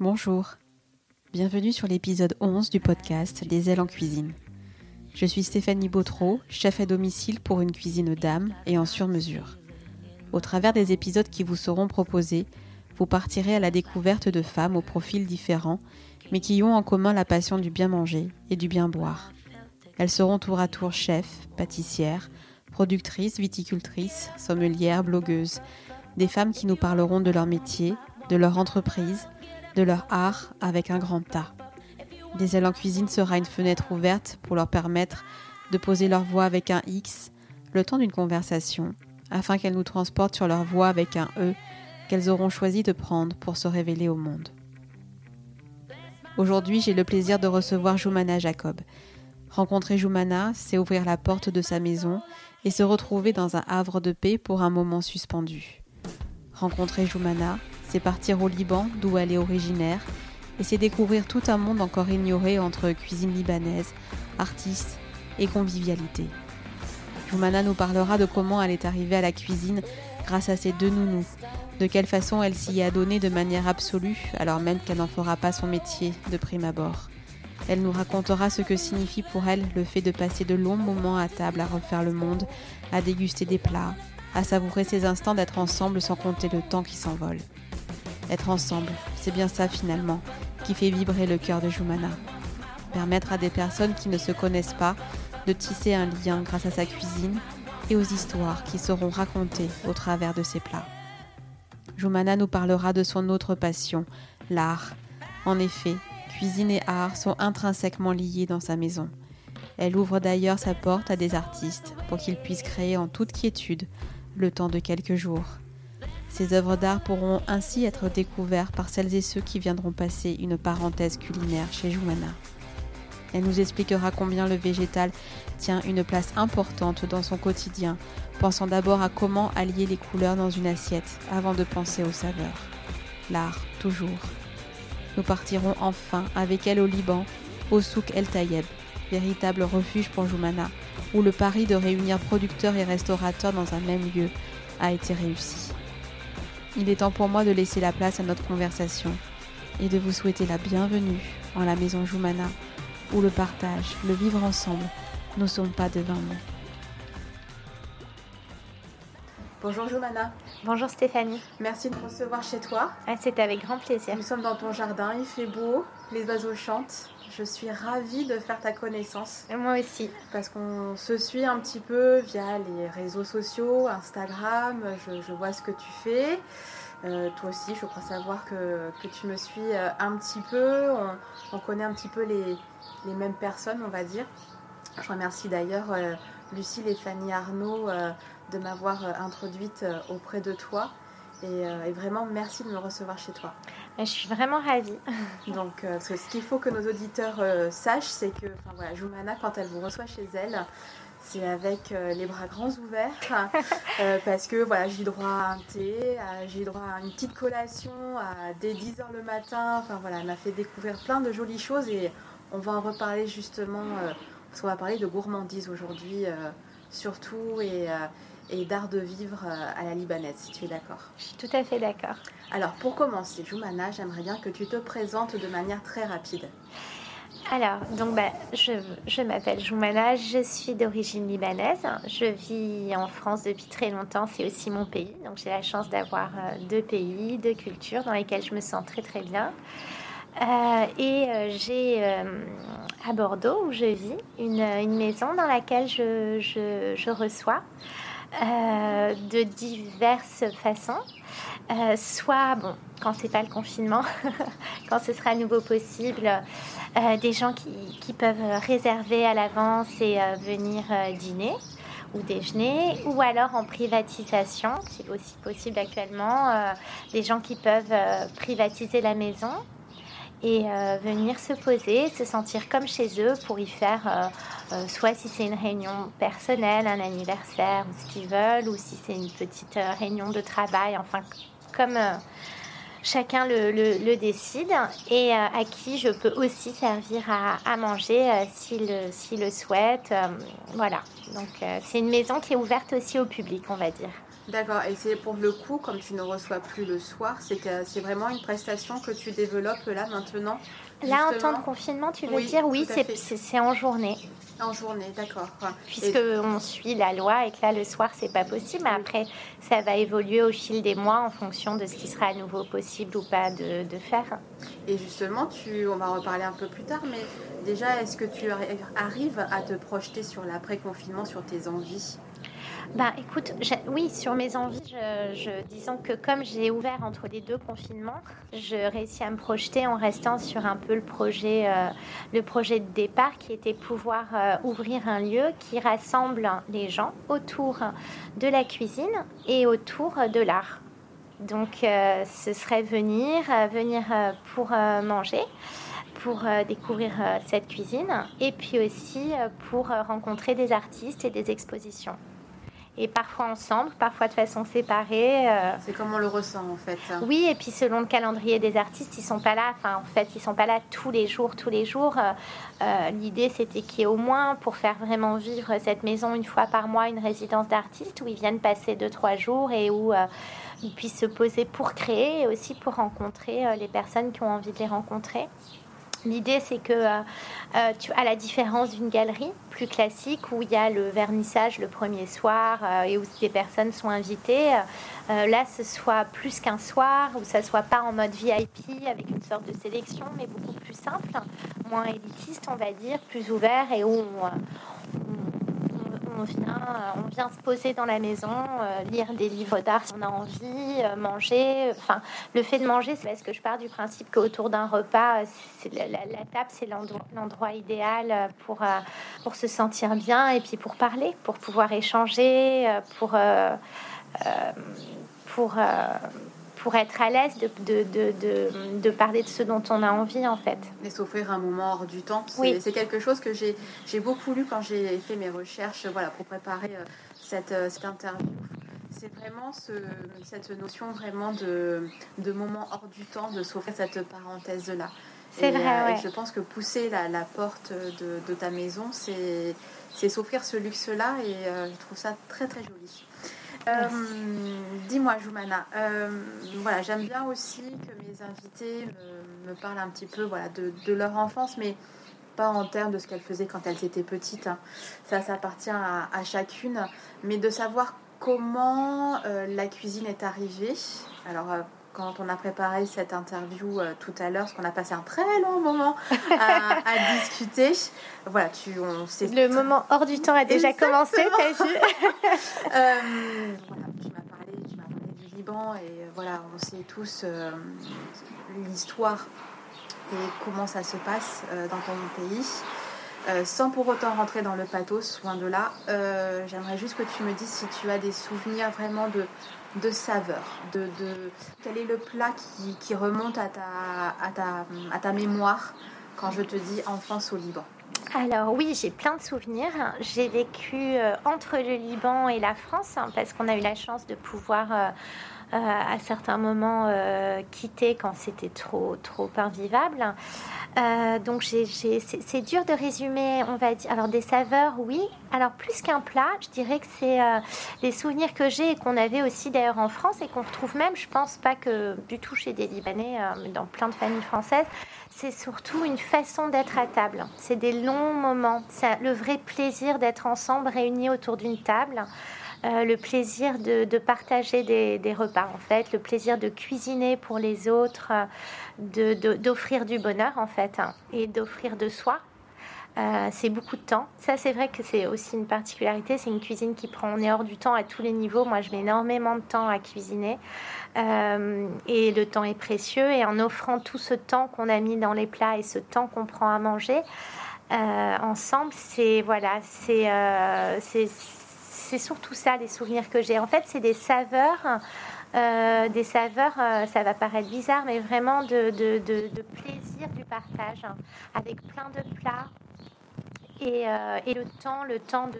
Bonjour. Bienvenue sur l'épisode 11 du podcast Des ailes en cuisine. Je suis Stéphanie Bautreau, chef à domicile pour une cuisine d'âme et en sur-mesure. Au travers des épisodes qui vous seront proposés, vous partirez à la découverte de femmes aux profils différents, mais qui ont en commun la passion du bien manger et du bien boire. Elles seront tour à tour chefs, pâtissières, productrices, viticultrices, sommelières, blogueuses, des femmes qui nous parleront de leur métier, de leur entreprise, de leur art avec un grand tas. Des ailes en cuisine sera une fenêtre ouverte pour leur permettre de poser leur voix avec un X le temps d'une conversation, afin qu'elles nous transportent sur leur voix avec un E qu'elles auront choisi de prendre pour se révéler au monde. Aujourd'hui, j'ai le plaisir de recevoir Joumana Jacob. Rencontrer Joumana, c'est ouvrir la porte de sa maison et se retrouver dans un havre de paix pour un moment suspendu. Rencontrer Joumana, c'est partir au Liban, d'où elle est originaire, et c'est découvrir tout un monde encore ignoré entre cuisine libanaise, artistes et convivialité. Joumana nous parlera de comment elle est arrivée à la cuisine grâce à ses deux nounous, de quelle façon elle s'y a donnée de manière absolue alors même qu'elle n'en fera pas son métier de prime abord. Elle nous racontera ce que signifie pour elle le fait de passer de longs moments à table à refaire le monde, à déguster des plats, à savourer ces instants d'être ensemble sans compter le temps qui s'envole. Être ensemble, c'est bien ça finalement, qui fait vibrer le cœur de Jumana. Permettre à des personnes qui ne se connaissent pas de tisser un lien grâce à sa cuisine et aux histoires qui seront racontées au travers de ses plats. Jumana nous parlera de son autre passion, l'art. En effet, cuisine et art sont intrinsèquement liés dans sa maison. Elle ouvre d'ailleurs sa porte à des artistes pour qu'ils puissent créer en toute quiétude le temps de quelques jours. Ces œuvres d'art pourront ainsi être découvertes par celles et ceux qui viendront passer une parenthèse culinaire chez Joumana. Elle nous expliquera combien le végétal tient une place importante dans son quotidien, pensant d'abord à comment allier les couleurs dans une assiette avant de penser aux saveurs. L'art, toujours. Nous partirons enfin avec elle au Liban, au souk El Tayeb, véritable refuge pour Joumana, où le pari de réunir producteurs et restaurateurs dans un même lieu a été réussi. Il est temps pour moi de laisser la place à notre conversation et de vous souhaiter la bienvenue en la maison Joumana, où le partage, le vivre ensemble ne sont pas de vains mots. Bonjour Joumana. Bonjour Stéphanie. Merci de me recevoir chez toi. Ah, C'est avec grand plaisir. Nous sommes dans ton jardin, il fait beau, les oiseaux chantent. Je suis ravie de faire ta connaissance Moi aussi. parce qu'on se suit un petit peu via les réseaux sociaux, Instagram, je, je vois ce que tu fais. Euh, toi aussi, je crois savoir que, que tu me suis euh, un petit peu. On, on connaît un petit peu les, les mêmes personnes, on va dire. Je remercie d'ailleurs euh, Lucille et Fanny Arnaud euh, de m'avoir introduite auprès de toi. Et, et vraiment, merci de me recevoir chez toi. Je suis vraiment ravie. Donc, euh, ce qu'il faut que nos auditeurs euh, sachent, c'est que voilà, Joumana, quand elle vous reçoit chez elle, c'est avec euh, les bras grands ouverts, parce que voilà, j'ai droit à un thé, j'ai droit à une petite collation à dès 10h le matin. Enfin voilà, elle m'a fait découvrir plein de jolies choses et on va en reparler justement, parce qu'on va parler de gourmandise aujourd'hui, surtout, et, et d'art de vivre euh, à la libanaise, si tu es d'accord. Je suis tout à fait d'accord. Alors, pour commencer, Joumana, j'aimerais bien que tu te présentes de manière très rapide. Alors, donc, bah, je, je m'appelle Joumana, je suis d'origine libanaise. Je vis en France depuis très longtemps, c'est aussi mon pays. Donc, j'ai la chance d'avoir euh, deux pays, deux cultures dans lesquelles je me sens très très bien. Euh, et euh, j'ai euh, à Bordeaux, où je vis, une, une maison dans laquelle je, je, je reçois euh, de diverses façons. Euh, soit, bon, quand c'est pas le confinement, quand ce sera à nouveau possible, euh, des gens qui, qui peuvent réserver à l'avance et venir dîner ou déjeuner, ou alors en privatisation, c'est aussi possible actuellement, des gens qui peuvent privatiser la maison et euh, venir se poser, se sentir comme chez eux pour y faire, euh, euh, soit si c'est une réunion personnelle, un anniversaire, ce qu'ils veulent, ou si c'est une petite réunion de travail, enfin comme chacun le, décide, et à qui je peux aussi servir à, manger euh, s'il le- s'il le souhaite. euh, voilà, donc c'est une maison qui est ouverte aussi au public, on va dire. D'accord, et c'est pour le coup, comme tu ne reçois plus le soir, c'est c'est vraiment une prestation que tu développes là maintenant Là, en temps de confinement, tu veux dire Oui, c'est en journée. En journée, d'accord. Puisque on suit la loi et que là, le soir, c'est pas possible. Mais après, ça va évoluer au fil des mois en fonction de ce qui sera à nouveau possible ou pas de, de faire. Et justement, tu, on va reparler un peu plus tard, mais déjà, est-ce que tu arrives à te projeter sur l'après-confinement, sur tes envies? Bah, écoute, oui, sur mes envies, disons que comme j'ai ouvert entre les deux confinements, je réussis à me projeter en restant sur un peu le projet, euh, le projet de départ qui était pouvoir euh, ouvrir un lieu qui rassemble les gens autour de la cuisine et autour de l'art. Donc, euh, ce serait venir, venir pour manger pour découvrir cette cuisine et puis aussi pour rencontrer des artistes et des expositions et parfois ensemble, parfois de façon séparée. Euh. C'est comme on le ressent en fait. Oui, et puis selon le calendrier des artistes, ils sont pas là. Enfin, en fait, ils sont pas là tous les jours, tous les jours. Euh, euh, l'idée, c'était qu'il y ait au moins, pour faire vraiment vivre cette maison une fois par mois, une résidence d'artistes où ils viennent passer deux trois jours et où ils puissent se poser pour créer et aussi pour rencontrer les personnes qui ont envie de les rencontrer. L'idée, c'est que, euh, euh, à la différence d'une galerie plus classique où il y a le vernissage le premier soir euh, et où des personnes sont invitées, là, ce soit plus qu'un soir, où ça soit pas en mode VIP avec une sorte de sélection, mais beaucoup plus simple, moins élitiste, on va dire, plus ouvert et où on euh, on vient se poser dans la maison, euh, lire des livres d'art si on a envie, euh, manger. Enfin, le fait de manger, c'est parce que je pars du principe qu'autour d'un repas, la, table, c'est l'endroit idéal pour, se sentir bien et puis pour parler, pour pouvoir échanger, pour, pour être à l'aise de, de, de, de, parler de ce dont on a envie en fait. Et s'offrir un moment hors du temps. C'est oui. quelque chose que j'ai beaucoup lu quand j'ai fait mes recherches voilà, pour préparer euh, cette, euh, cette interview. C'est vraiment ce, cette notion vraiment de, de moment hors du temps, de s'offrir cette parenthèse-là. C'est vrai. Euh, je pense que pousser la, la porte de, de, ta maison, c'est s'offrir ce luxe-là et je trouve ça très très joli. Euh, dis-moi, Joumana, euh, voilà, j'aime bien aussi que mes invités me, parlent un petit peu voilà, de, leur enfance, mais pas en termes de ce qu'elles faisaient quand elles étaient petites. Hein. Ça, ça appartient à, chacune, mais de savoir comment euh, la cuisine est arrivée. Alors, quand on a préparé cette interview tout à l'heure, parce qu'on a passé un très long moment à, discuter. Voilà, tu, on Le moment hors du temps a déjà commencé, t'as vu euh, voilà, tu m'as parlé, tu m'as parlé du Liban et voilà, on sait tous euh, l'histoire et comment ça se passe euh, dans ton pays. sans pour autant rentrer dans le pathos, loin de là, j'aimerais juste que tu me dises si tu as des souvenirs vraiment de, de saveur, de, quel est le plat qui, remonte à ta, à, ta, à ta mémoire quand je te dis enfance au Liban? Alors oui, j'ai plein de souvenirs. J'ai vécu euh, entre le Liban et la France hein, parce qu'on a eu la chance de pouvoir euh, à certains moments euh, quitter quand c'était trop, trop invivable. Euh, donc c'est dur de résumer, on va dire. Alors des saveurs, oui. Alors plus qu'un plat, je dirais que c'est les souvenirs que j'ai et qu'on avait aussi d'ailleurs en France et qu'on retrouve même, je pense pas que du tout chez des Libanais, mais dans plein de familles françaises. C'est surtout une façon d'être à table. C'est des longs moments. C'est le vrai plaisir d'être ensemble, réunis autour d'une table. Euh, le plaisir de, partager des, repas, en fait, le plaisir de cuisiner pour les autres, euh, d'offrir du bonheur, en fait, hein, et d'offrir de soi. Euh, c'est beaucoup de temps. Ça, c'est vrai que c'est aussi une particularité. C'est une cuisine qui prend, on est hors du temps à tous les niveaux. Moi, je mets énormément de temps à cuisiner. et le temps est précieux. Et en offrant tout ce temps qu'on a mis dans les plats et ce temps qu'on prend à manger, ensemble, c'est voilà, c'est c'est surtout ça, les souvenirs que j'ai. En fait, c'est des saveurs. Euh, des saveurs, euh, ça va paraître bizarre, mais vraiment de, plaisir du partage, hein, avec plein de plats et, euh, et, le temps, le temps de,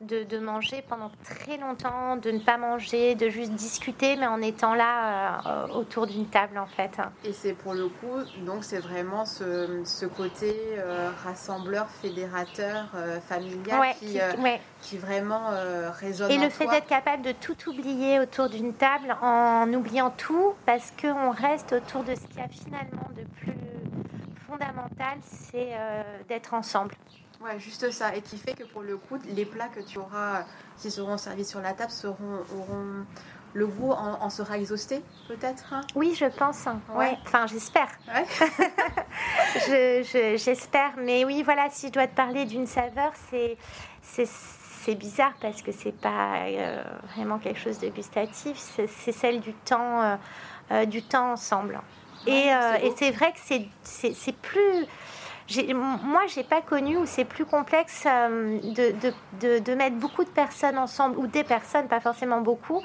de, manger pendant très longtemps, de ne pas manger, de juste discuter, mais en étant là euh, autour d'une table en fait. Et c'est pour le coup, donc c'est vraiment ce, côté euh, rassembleur, fédérateur, euh, familial qui, qui, vraiment résonne. Et le fait d'être capable de tout oublier autour d'une table en oubliant tout, parce qu'on reste autour de ce qu'il y a finalement de plus fondamental, c'est d'être ensemble. Ouais, juste ça. Et qui fait que pour le coup, les plats que tu auras, qui seront servis sur la table, seront, auront le goût en, sera exhausté, peut-être hein? Oui, je pense. Ouais. Enfin, j'espère. j'espère. Mais oui, voilà, si je dois te parler d'une saveur, c'est, c'est, bizarre parce que c'est pas euh, vraiment quelque chose de gustatif. C'est, celle du temps, euh, euh, du temps ensemble. et, et c'est vrai que c'est, c'est plus moi, j'ai pas connu où c'est plus complexe euh, de, mettre beaucoup de personnes ensemble, ou des personnes, pas forcément beaucoup,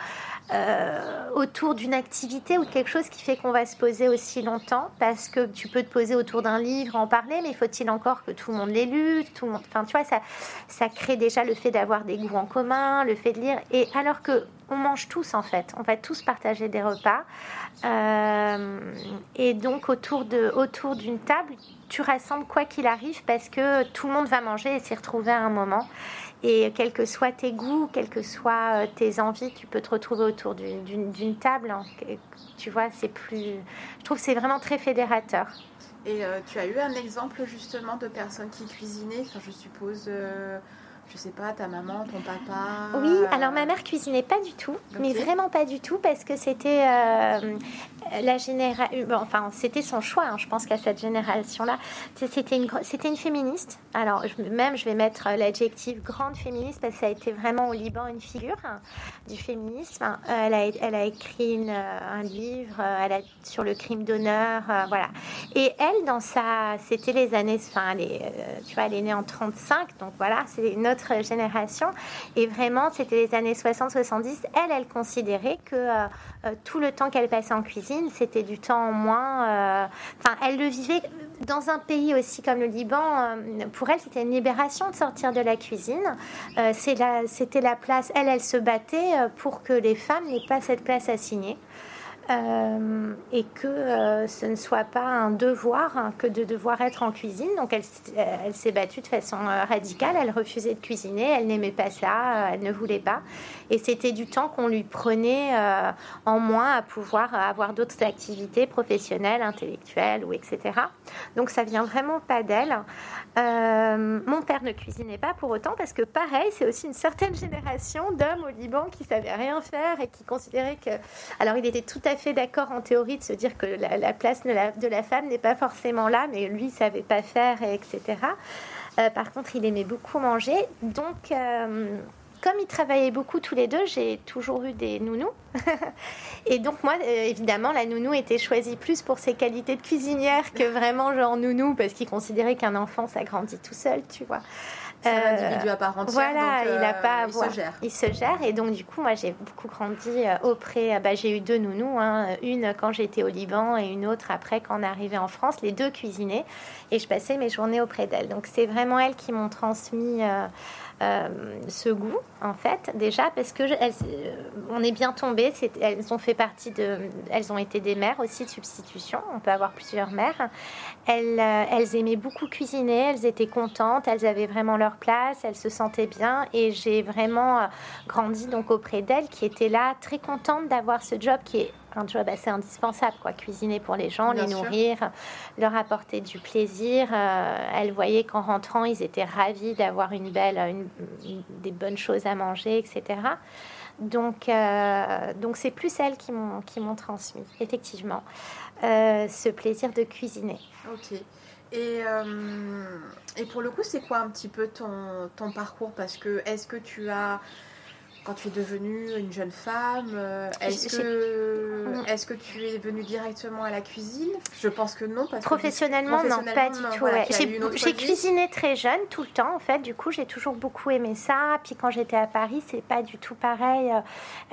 euh, autour d'une activité ou de quelque chose qui fait qu'on va se poser aussi longtemps, parce que tu peux te poser autour d'un livre, en parler, mais faut-il encore que tout le monde l'ait lu tout le monde... Enfin, tu vois, ça, crée déjà le fait d'avoir des goûts en commun, le fait de lire, et alors que on mange tous en fait, on va tous partager des repas, euh, et donc autour d'une table, tu rassembles quoi qu'il arrive parce que tout le monde va manger et s'y retrouver à un moment. Et quels que soient tes goûts, quelles que soient euh, tes envies, tu peux te retrouver autour d'une table. Hein. Tu vois, c'est plus. Je trouve que c'est vraiment très fédérateur. Et euh, tu as eu un exemple justement de personnes qui cuisinaient, enfin, je suppose. Euh, je sais pas, ta maman, ton papa Oui, alors ma mère cuisinait pas du tout, mais vraiment pas du tout, parce que c'était euh, la génération. Bon, enfin, c'était son choix, hein, je pense qu'à cette génération-là. C'était une, c'était une féministe. Alors, même, je vais mettre l'adjectif grande féministe, parce que ça a été vraiment au Liban une figure hein, du féminisme. Elle a, elle a écrit un livre euh, elle a, sur le crime d'honneur, euh, voilà. Et elle, dans sa. C'était les années. Enfin, tu vois, elle est née en 35, donc voilà, c'est notre génération. Et vraiment, c'était les années 60-70. Elle, elle considérait que euh, euh, tout le temps qu'elle passait en cuisine, c'était du temps en moins. Euh, enfin, elle le vivait dans un pays aussi comme le Liban. pour elle, c'était une libération de sortir de la cuisine. c'était la place. Elle, elle se battait pour que les femmes n'aient pas cette place assignée. Euh, et que euh, ce ne soit pas un devoir hein, que de devoir être en cuisine. Donc elle, elle s'est battue de façon euh, radicale, elle refusait de cuisiner, elle n'aimait pas ça, elle ne voulait pas. Et c'était du temps qu'on lui prenait en moins à pouvoir avoir d'autres activités professionnelles, intellectuelles ou etc. Donc ça vient vraiment pas d'elle. Mon père ne cuisinait pas pour autant parce que pareil, c'est aussi une certaine génération d'hommes au Liban qui savaient rien faire et qui considéraient que... Alors il était tout à fait d'accord en théorie de se dire que la, place de la, de la femme n'est pas forcément là, mais lui, il savait pas faire, etc. Euh, par contre, il aimait beaucoup manger. Donc, euh, comme ils travaillaient beaucoup tous les deux, j'ai toujours eu des nounous. et donc moi, euh, évidemment, la nounou était choisie plus pour ses qualités de cuisinière que vraiment genre nounou, parce qu'il considérait qu'un enfant, ça grandit tout seul, tu vois. C'est un euh, individu à part entière. Voilà, il a pas à il se gère. Il se gère. Et donc, du coup, moi, j'ai beaucoup grandi euh, auprès. Bah, j'ai eu deux nounous. Hein, une quand j'étais au Liban et une autre après quand on arrivait en France. Les deux cuisinaient. Et je passais mes journées auprès d'elles. Donc, c'est vraiment elles qui m'ont transmis. Euh, ce goût, en fait, déjà, parce que elles, euh, on est bien tombé. Elles ont fait partie de. Elles ont été des mères aussi de substitution. On peut avoir plusieurs mères. Elles, euh, elles aimaient beaucoup cuisiner. Elles étaient contentes. Elles avaient vraiment leur place. Elles se sentaient bien. Et j'ai vraiment grandi donc auprès d'elles, qui étaient là, très contentes d'avoir ce job qui est un job assez indispensable, quoi. Cuisiner pour les gens, les nourrir, leur apporter du plaisir. Euh, elle voyait qu'en rentrant, ils étaient ravis d'avoir une belle, des bonnes choses à manger, etc. Donc, euh, donc c'est plus elles qui m'ont qui m'ont transmis, effectivement, euh, ce plaisir de cuisiner. Ok. Et, et pour le coup, c'est quoi un petit peu ton, ton parcours? Parce que est-ce que tu as quand tu es devenue une jeune femme euh, Est-ce que, est-ce que tu es venue directement à la cuisine? Je pense que non. Parce professionnellement, non, pas du tout. j'ai cuisiné très jeune, tout le temps en fait. Du coup, j'ai toujours beaucoup aimé ça. Puis quand j'étais à Paris, c'est pas du tout pareil.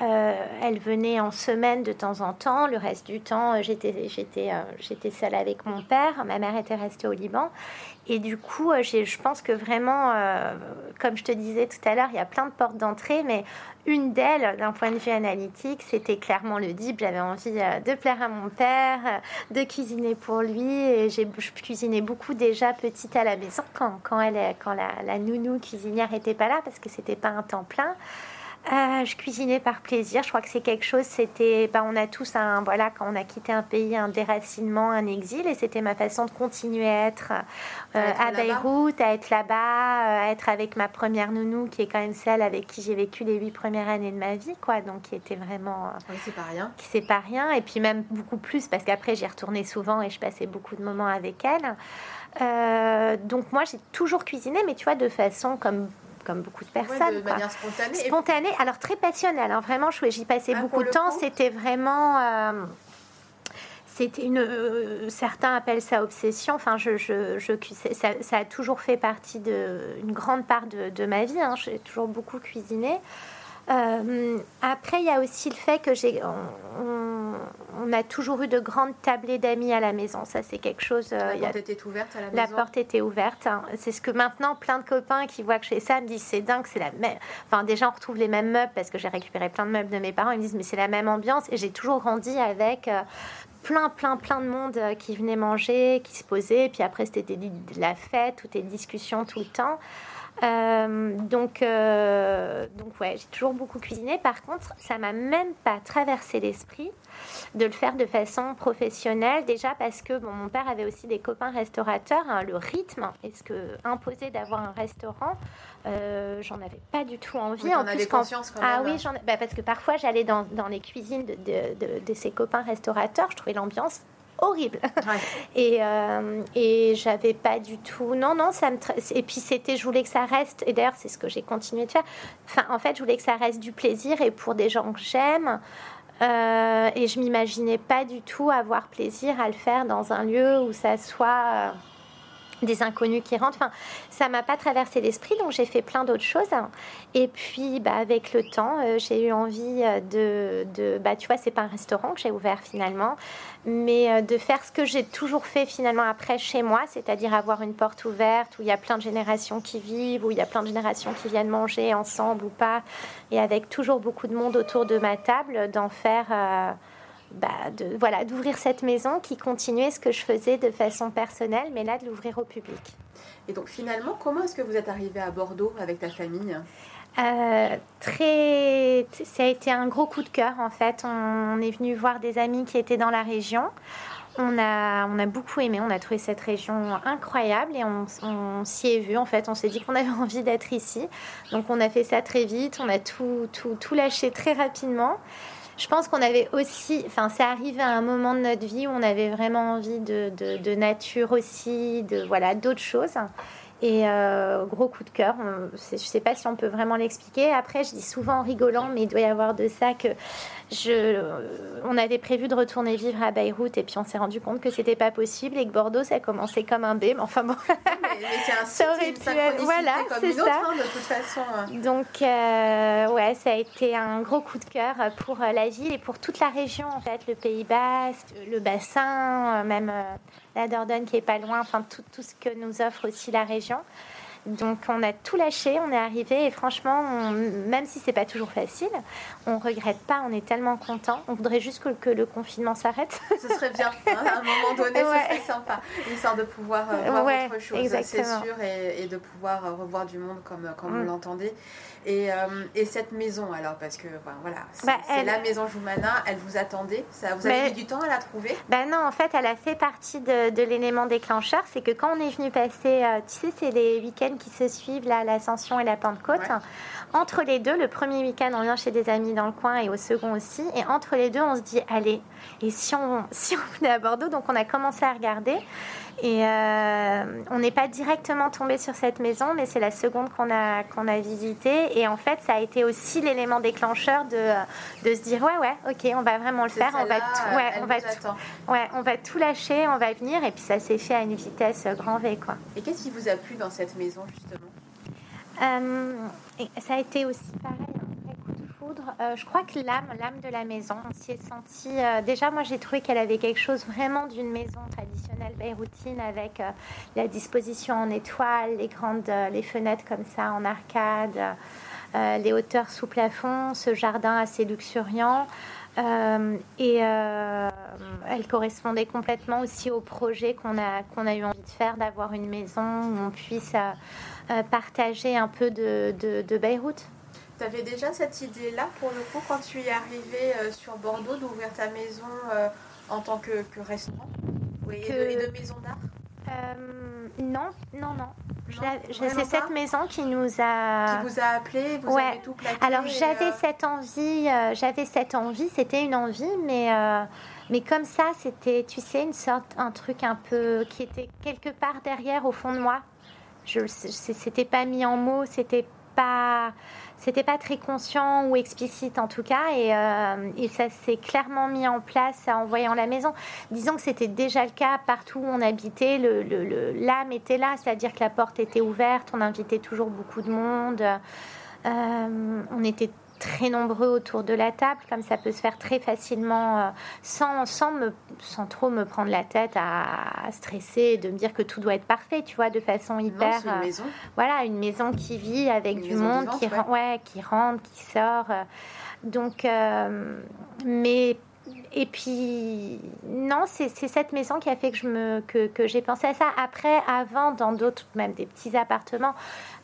Euh, elle venait en semaine de temps en temps. Le reste du temps, j'étais, j'étais, j'étais seule avec mon père. Ma mère était restée au Liban. Et du coup, je pense que vraiment, comme je te disais tout à l'heure, il y a plein de portes d'entrée, mais une d'elles, d'un point de vue analytique, c'était clairement le DIP. J'avais envie euh, de plaire à mon père, euh, de cuisiner pour lui. Et j'ai cuisiné beaucoup déjà petite à la maison quand, quand, elle, quand la, la nounou cuisinière n'était pas là parce que c'était pas un temps plein. Euh, je cuisinais par plaisir. Je crois que c'est quelque chose. C'était, bah, on a tous un, voilà, quand on a quitté un pays, un déracinement, un exil, et c'était ma façon de continuer à être, euh, à, Beyrouth, à être là-bas, euh, à être avec ma première nounou, qui est quand même celle avec qui j'ai vécu les huit premières années de ma vie, quoi. Donc, qui était vraiment. Oui, c'est pas rien. Qui c'est pas rien, et puis même beaucoup plus parce qu'après j'y retournais souvent et je passais beaucoup de moments avec elle. donc moi, j'ai toujours cuisiné, mais tu vois, de façon comme comme beaucoup de personnes. de manière spontanée. Spontanée, alors très passionnelle. Hein. Vraiment, j'y passais ah, beaucoup de temps. C'était vraiment. Euh, c'était une. Euh, certains appellent ça obsession. Enfin, je, je, je ça, ça, a toujours fait partie de une grande part de, de ma vie. Hein. J'ai toujours beaucoup cuisiné. Euh, après, il y a aussi le fait que j'ai, on, a toujours eu de grandes tablées d'amis à la maison. Ça, c'est quelque chose. Euh, la porte était ouverte à la maison. La porte était ouverte. Hein. C'est ce que maintenant, plein de copains qui voient que je fais ça me disent c'est dingue, c'est la même. Enfin, déjà, on retrouve les mêmes meubles parce que j'ai récupéré plein de meubles de mes parents. Ils me disent mais c'est la même ambiance. Et j'ai toujours grandi avec. Euh, plein, plein, plein de monde qui venait manger, qui se posait, et puis après c'était de la fête, toutes les discussions tout le temps. Euh, donc, euh, donc ouais, j'ai toujours beaucoup cuisiné. Par contre, ça m'a même pas traversé l'esprit de le faire de façon professionnelle. Déjà parce que bon, mon père avait aussi des copains restaurateurs. Hein, le rythme, est-ce que imposer d'avoir un restaurant, euh, j'en avais pas du tout envie. en plus, conscience quand ah oui, bah, parce que parfois j'allais dans, dans, les cuisines de, de, de, ces copains restaurateurs, je trouvais l'ambiance horrible. Et, euh, et j'avais pas du tout. Non, non, ça me. Et puis c'était, je voulais que ça reste. Et d'ailleurs, c'est ce que j'ai continué de faire. Enfin, en fait, je voulais que ça reste du plaisir et pour des gens que j'aime. Euh, et je m'imaginais pas du tout avoir plaisir à le faire dans un lieu où ça soit. Des inconnus qui rentrent. Enfin, ça m'a pas traversé l'esprit, donc j'ai fait plein d'autres choses. Et puis, bah, avec le temps, euh, j'ai eu envie euh, de, de, bah, tu vois, c'est pas un restaurant que j'ai ouvert finalement, mais euh, de faire ce que j'ai toujours fait finalement après chez moi, c'est-à-dire avoir une porte ouverte où il y a plein de générations qui vivent, où il y a plein de générations qui viennent manger ensemble ou pas, et avec toujours beaucoup de monde autour de ma table, d'en faire bah, de, voilà, d'ouvrir cette maison qui continuait ce que je faisais de façon personnelle, mais là de l'ouvrir au public. Et donc finalement, comment est-ce que vous êtes arrivé à Bordeaux avec ta famille? Euh, très, ça a été un gros coup de cœur en fait. On est venu voir des amis qui étaient dans la région. On a, on a beaucoup aimé, on a trouvé cette région incroyable et on, on s'y est vu en fait. On s'est dit qu'on avait envie d'être ici. Donc on a fait ça très vite, on a tout, tout, tout lâché très rapidement. Je pense qu'on avait aussi, enfin, c'est arrivé à un moment de notre vie où on avait vraiment envie de nature aussi, de voilà, d'autres choses. Et euh, gros coup de cœur. Je ne sais pas si on peut vraiment l'expliquer. Après, je dis souvent en rigolant, mais il doit y avoir de ça que je, on avait prévu de retourner vivre à Beyrouth et puis on s'est rendu compte que c'était pas possible et que Bordeaux, ça commençait comme un B. Mais enfin bon, mais, un ça aurait pu être. Voilà, c'est ça. Hein, de toute façon. Hein. Donc, euh, ouais, ça a été un gros coup de cœur pour euh, la ville et pour toute la région, en fait, le Pays Basque, le bassin, même la Dordogne qui est pas loin, enfin tout, tout ce que nous offre aussi la région. Donc on a tout lâché, on est arrivé et franchement, même si c'est pas toujours facile, on regrette pas, on est tellement content. On voudrait juste que, le confinement s'arrête. Ce serait bien, hein, à un moment donné, ce serait sympa, histoire de pouvoir euh, voir autre chose, c'est sûr, et, de pouvoir euh, revoir du monde comme, comme vous mm. l'entendez. Et, euh, et, cette maison, alors, parce que voilà, c'est bah, la maison Joumana, elle vous attendait ça, Vous avez mis du temps à la trouver? Ben non, en fait, elle a fait partie de, de l'élément déclencheur. C'est que quand on est venu passer, tu sais, c'est les week-ends week-ends qui se suivent, là, l'Ascension et la Pentecôte. Entre les deux, le premier week-end, on vient chez des amis dans le coin et au second aussi. Et entre les deux, on se dit, allez, et si on, si on venait à Bordeaux Donc, on a commencé à regarder. Et euh, on n'est pas directement tombé sur cette maison, mais c'est la seconde qu'on a, qu'on a visitée. Et en fait, ça a été aussi l'élément déclencheur de, de se dire ouais, ouais, ok, on va vraiment le faire. On va, tout, ouais, on, va tout, ouais, on va tout lâcher, on va venir. Et puis ça s'est fait à une vitesse grand V. Quoi. Et qu'est-ce qui vous a plu dans cette maison, justement? Euh, Ça a été aussi pareil euh, je crois que l'âme, de la maison, on s'y est senti. Euh, déjà, moi, j'ai trouvé qu'elle avait quelque chose vraiment d'une maison traditionnelle beyroutine avec euh, la disposition en étoiles, les grandes, les fenêtres comme ça en arcade, les hauteurs sous plafond, ce jardin assez luxuriant. et elle correspondait complètement aussi au projet qu'on a, eu envie de faire, d'avoir une maison où on puisse partager un peu de, de Beyrouth. Tu avais déjà cette idée-là, pour le coup, quand tu es arrivé euh, sur Bordeaux, d'ouvrir ta maison euh, en tant que, restaurant et, de, maison d'art euh, Non, non, non. C'est cette maison qui nous a. Qui vous a appelé, vous avez tout plaqué. Alors j'avais cette envie, j'avais cette envie, c'était une envie, mais. Mais comme ça, c'était, tu sais, une sorte, un truc un peu qui était quelque part derrière, au fond de moi. Je, c'était pas mis en mots, c'était pas, c'était pas très conscient ou explicite en tout cas, et, euh, et ça s'est clairement mis en place en voyant la maison. Disons que c'était déjà le cas partout où on habitait, l'âme le, le, était là, c'est-à-dire que la porte était ouverte, on invitait toujours beaucoup de monde, euh, on était très nombreux autour de la table, comme ça peut se faire très facilement, euh, sans, sans, me, sans trop me prendre la tête à, stresser, de me dire que tout doit être parfait, tu vois, de façon hyper... une euh, maison. voilà, une maison qui vit avec du monde, qui, ouais. qui rentre, qui sort. Euh. donc, mais et puis, non, c'est cette maison qui a fait que, me, que, que j'ai pensé à ça. Après, avant, dans d'autres, même des petits appartements,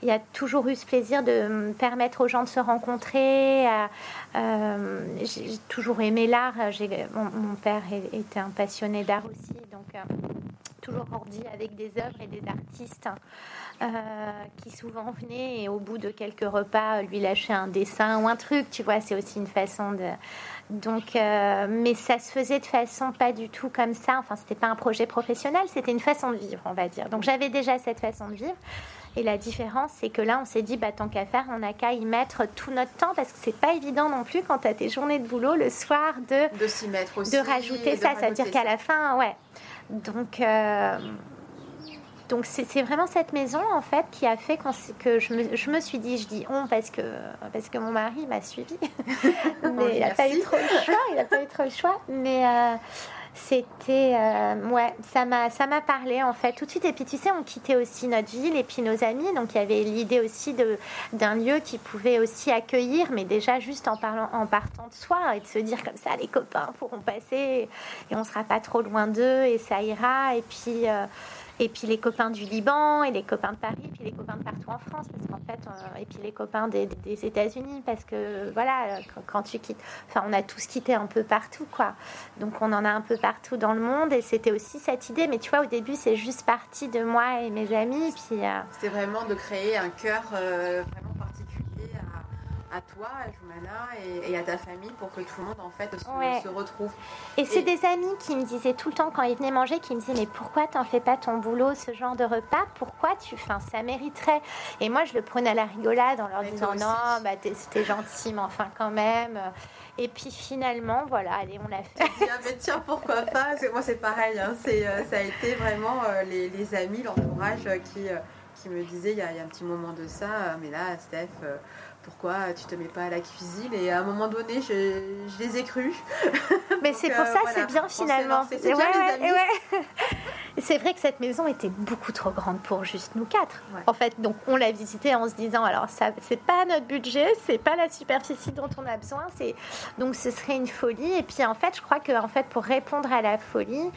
il y a toujours eu ce plaisir de permettre aux gens de se rencontrer. Euh, j'ai toujours aimé l'art. Mon, mon, père était un passionné d'art aussi, donc euh, toujours grandi avec des œuvres et des artistes. Euh, qui souvent venaient et au bout de quelques repas lui lâcher un dessin ou un truc, tu vois, c'est aussi une façon de, donc, euh, mais ça se faisait de façon pas du tout comme ça. Enfin, c'était pas un projet professionnel, c'était une façon de vivre, on va dire. Donc, j'avais déjà cette façon de vivre. Et la différence, c'est que là, on s'est dit, bah, tant qu'à faire, on n'a qu'à y mettre tout notre temps parce que c'est pas évident non plus quand tu as tes journées de boulot le soir de, de s'y mettre aussi. De rajouter ça. C'est-à-dire qu'à la fin, ouais. Donc, euh, donc c'est vraiment cette maison en fait qui a fait que je me, je me, suis dit, je dis on parce que, parce que mon mari m'a suivi, mais il n'a pas eu trop le choix, il n'a pas eu trop le choix, mais euh, c'était euh, ouais ça m'a ça m'a parlé en fait. Tout de suite et puis tu sais on quittait aussi notre ville et puis nos amis. Donc il y avait l'idée aussi d'un lieu qui pouvait aussi accueillir mais déjà juste en parlant en partant de soi et de se dire comme ça les copains pourront passer et on sera pas trop loin d'eux et ça ira. Et puis euh, et puis les copains du Liban, et les copains de Paris, puis les copains de partout en France, parce qu'en fait, euh, et puis les copains des, États-Unis, parce que voilà, quand, tu quittes, enfin, on a tous quitté un peu partout, quoi. Donc on en a un peu partout dans le monde, et c'était aussi cette idée. Mais tu vois, au début, c'est juste parti de moi et mes amis, puis. Euh, c'était vraiment de créer un cœur euh, vraiment à toi, à Jumana et, à ta famille pour que tout le monde en fait se, retrouve. Et, c'est des amis qui me disaient tout le temps quand ils venaient manger, qui me disaient mais pourquoi t'en fais pas ton boulot, ce genre de repas? Pourquoi tu fais Ça mériterait? Et moi je le prenais à la rigolade en leur disant non, bah, c'était gentil, mais enfin quand même. Et puis finalement, voilà, allez, on l'a fait. mais tiens, pourquoi pas? Moi, c'est pareil. Hein. c'est, euh, ça a été vraiment euh, les, amis, l'entourage euh, qui, qui me disaient il y, a, il y, a, un petit moment de ça, mais là, Steph, pourquoi tu te mets pas à la cuisine Et à un moment donné, je, les ai crus. Mais c'est pour ça, euh, c'est bien finalement. C'est ouais, vrai que cette maison était beaucoup trop grande pour juste nous quatre. En fait, donc on l'a visitée en se disant alors ça, c'est pas notre budget, c'est pas la superficie dont on a besoin, c'est donc ce serait une folie. Et puis en fait, je crois que en fait pour répondre à la folie,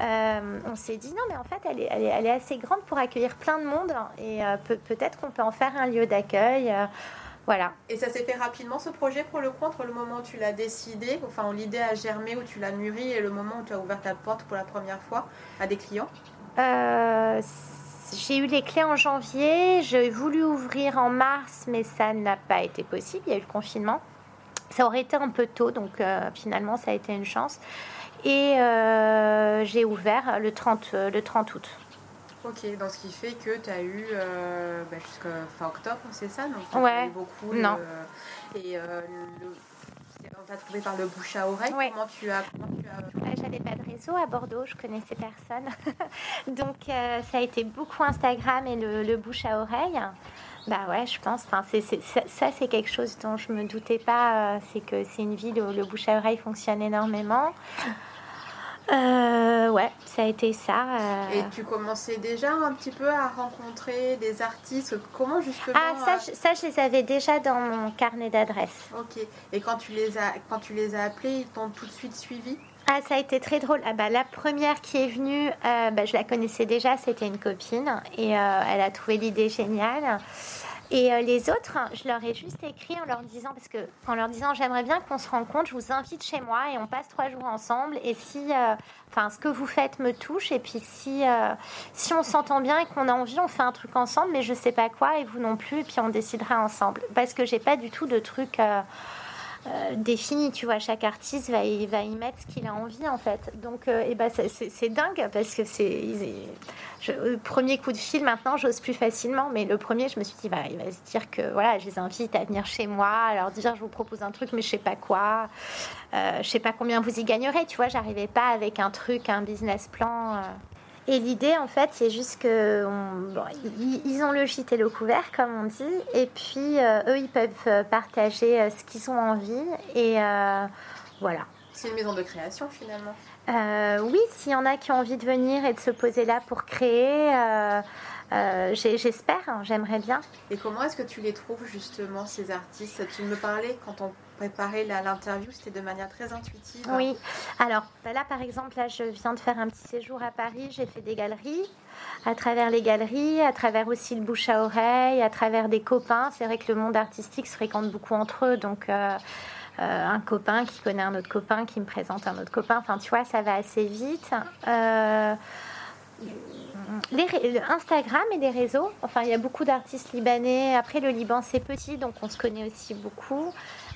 euh, on s'est dit non mais en fait elle est, elle est, assez grande pour accueillir plein de monde et euh, peut-être qu'on peut en faire un lieu d'accueil. Voilà. Et ça s'est fait rapidement ce projet pour le coup entre le moment où tu l'as décidé, enfin où l'idée a germé, où tu l'as mûri et le moment où tu as ouvert ta porte pour la première fois à des clients? Euh, j'ai eu les clés en janvier, j'ai voulu ouvrir en mars, mais ça n'a pas été possible, il y a eu le confinement. Ça aurait été un peu tôt, donc euh, finalement ça a été une chance. Et euh, j'ai ouvert le 30, le 30 août. Ok, donc ce qui fait que tu as eu euh, bah, jusqu'à fin octobre, c'est ça Donc, Ouais. eu beaucoup. Non. le- et euh, le- on t'a trouvé par le bouche à oreille. Ouais. Comment tu as. As... Ouais, J'avais pas de réseau à Bordeaux, je connaissais personne. Donc euh, ça a été beaucoup Instagram et le, le bouche à oreille. Bah ouais, je pense. Enfin, c'est, c'est- ça, ça, c'est quelque chose dont je me doutais pas. euh, c'est que c'est une ville où le bouche à oreille fonctionne énormément. Euh, ouais, ça a été ça. euh. Et tu commençais déjà un petit peu à rencontrer des artistes? Comment justement. Ah, ça, euh, je, ça, je les avais déjà dans mon carnet d'adresses. Ok. Et quand tu les as, quand tu les as appelés, ils t'ont tout de suite suivi? Ah, ça a été très drôle. Ah, bah, la première qui est venue, euh, bah, je la connaissais déjà, c'était une copine et euh, elle a trouvé l'idée géniale. Et euh, les autres, je leur ai juste écrit en leur disant, parce que en leur disant, j'aimerais bien qu'on se rencontre, je vous invite chez moi et on passe trois jours ensemble. Et si, euh, ce que vous faites me touche, et puis si, euh, si on s'entend bien et qu'on a envie, on fait un truc ensemble, mais je sais pas quoi, et vous non plus, et puis on décidera ensemble. Parce que j'ai pas du tout de truc. euh, euh, défini, tu vois, chaque artiste va y, va y mettre ce qu'il a envie en fait. Donc, euh, eh ben, c'est- dingue parce que c'est. Le premier coup de fil, maintenant, j'ose plus facilement, mais le premier, je me suis dit, bah, il va se dire que voilà, je les invite à venir chez moi, à leur dire, je vous propose un truc, mais je sais pas quoi, euh, je sais pas combien vous y gagnerez, tu vois, j'arrivais pas avec un truc, un business plan. Et l'idée, en fait, c'est juste que on- bon, ils, ont le gîte et le couvert, comme on dit, et puis euh, eux, ils peuvent euh, partager euh, ce qu'ils ont envie, et euh, voilà. C'est une maison de création finalement. Oui, s'il y en a qui ont envie de venir et de se poser là pour créer, j'espère, hein, j'aimerais bien. Et comment est-ce que tu les trouves justement ces artistes? Tu me parlais quand on préparait la- l'interview, c'était de manière très intuitive. Oui, alors bah là par exemple, là je viens de faire un petit séjour à Paris, j'ai fait des galeries. À travers les galeries, à travers aussi le bouche à oreille, à travers des copains. C'est vrai que le monde artistique se fréquente beaucoup entre eux, donc euh, euh, un copain qui connaît un autre copain qui me présente un autre copain. Enfin, tu vois, ça va assez vite. Euh, les Instagram et les réseaux. Enfin, il y a beaucoup d'artistes libanais. Après, le Liban, c'est petit, donc on se connaît aussi beaucoup.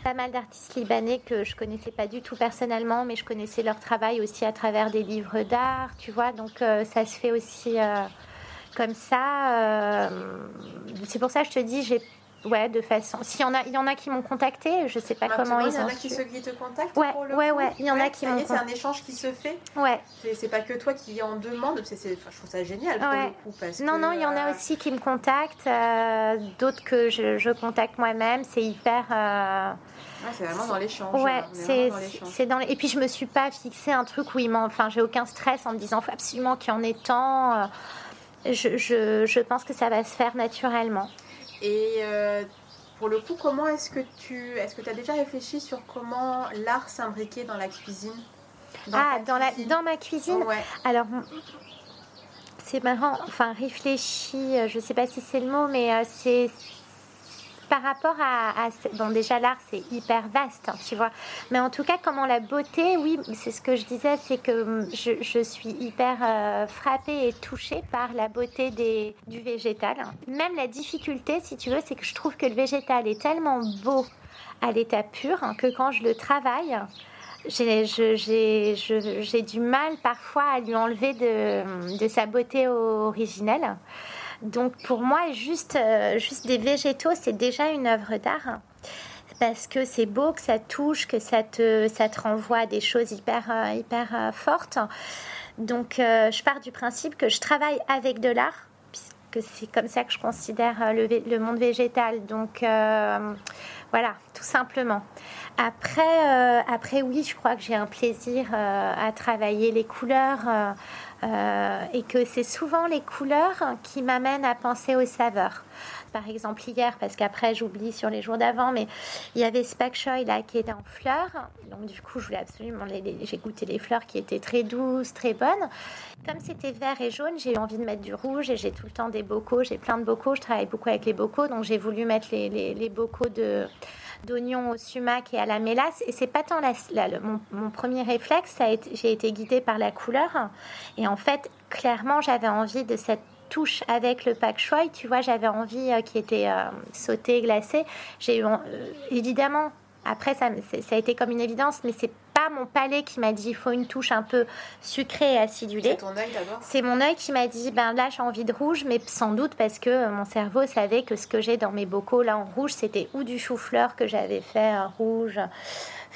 Pas mal d'artistes libanais que je connaissais pas du tout personnellement, mais je connaissais leur travail aussi à travers des livres d'art, tu vois. Donc, euh, ça se fait aussi euh, comme ça. euh, c'est pour ça que je te dis, j'ai. Ouais, de façon. S'il y en a, il y en a qui m'ont contacté, je sais pas comment il ils y en ont a qui, se, qui te contactent Ouais, pour le ouais, coup ouais, il y en a qui m'ont est, C'est un échange qui se fait. Ouais. C'est pas que toi qui en demande. enfin, je trouve ça génial pour Ouais. le coup. Parce Non, que, non, il y en a euh, aussi qui me contactent, euh, d'autres que je, je contacte moi-même. C'est hyper. euh, ouais, c'est vraiment dans l'échange. Ouais, hein, on est c'est dans dans les- Et puis je me suis pas fixé un truc où il m'en. Enfin, j'ai aucun stress en me disant faut absolument qu'il y en ait tant. euh, Je, je, je pense que ça va se faire naturellement. Et euh, pour le coup, comment est-ce que tu est-ce que tu as déjà réfléchi sur comment l'art s'imbriquait dans la cuisine? Ah, dans, la, dans ma cuisine? Ouais. Alors, c'est marrant, enfin, réfléchi, euh, je sais pas si c'est le mot, mais euh, c'est par rapport à, à Bon, déjà, l'art, c'est hyper vaste, hein, tu vois. Mais en tout cas, comment la beauté, oui, c'est ce que je disais, c'est que hum, je, je suis hyper euh, frappée et touchée par la beauté des, du végétal. Même la difficulté, si tu veux, c'est que je trouve que le végétal est tellement beau à l'état pur hein, que quand je le travaille, j'ai du mal parfois à lui enlever de, de sa beauté originelle. Donc pour moi, juste, euh, juste des végétaux, c'est déjà une œuvre d'art. Parce que c'est beau, que ça touche, que ça te, renvoie à des choses hyper, euh, hyper euh, fortes. Donc je pars du principe que je travaille avec de l'art, c'est comme ça que je considère euh, le, monde végétal. Donc euh, voilà, tout simplement. Après, euh, après oui, je crois que j'ai un plaisir à travailler les couleurs et que c'est souvent les couleurs qui m'amènent à penser aux saveurs. Par exemple hier, parce qu'après j'oublie sur les jours d'avant, mais il y avait ce pak choi là qui était en fleurs. Donc du coup, je voulais absolument les, j'ai goûté les fleurs qui étaient très douces, très bonnes. Comme c'était vert et jaune, j'ai eu envie de mettre du rouge et j'ai tout le temps des bocaux. J'ai plein de bocaux. Je travaille beaucoup avec les bocaux, donc j'ai voulu mettre les, les- les bocaux de d'oignons au sumac et à la mélasse. Et c'est pas tant la, mon, mon premier réflexe, ça a été- j'ai été guidée par la couleur. Et en fait, clairement, j'avais envie de cette touche avec le pak choy. Tu vois, j'avais envie qui était sauté, glacé. J'ai eu évidemment après, ça, ça, a été comme une évidence, mais c'est pas mon palais qui m'a dit il faut une touche un peu sucrée et acidulée. C'est ton œil d'abord C'est mon œil qui m'a dit ben là j'ai envie de rouge, mais sans doute parce que mon cerveau savait que ce que j'ai dans mes bocaux là en rouge, c'était ou du chou-fleur que j'avais fait rouge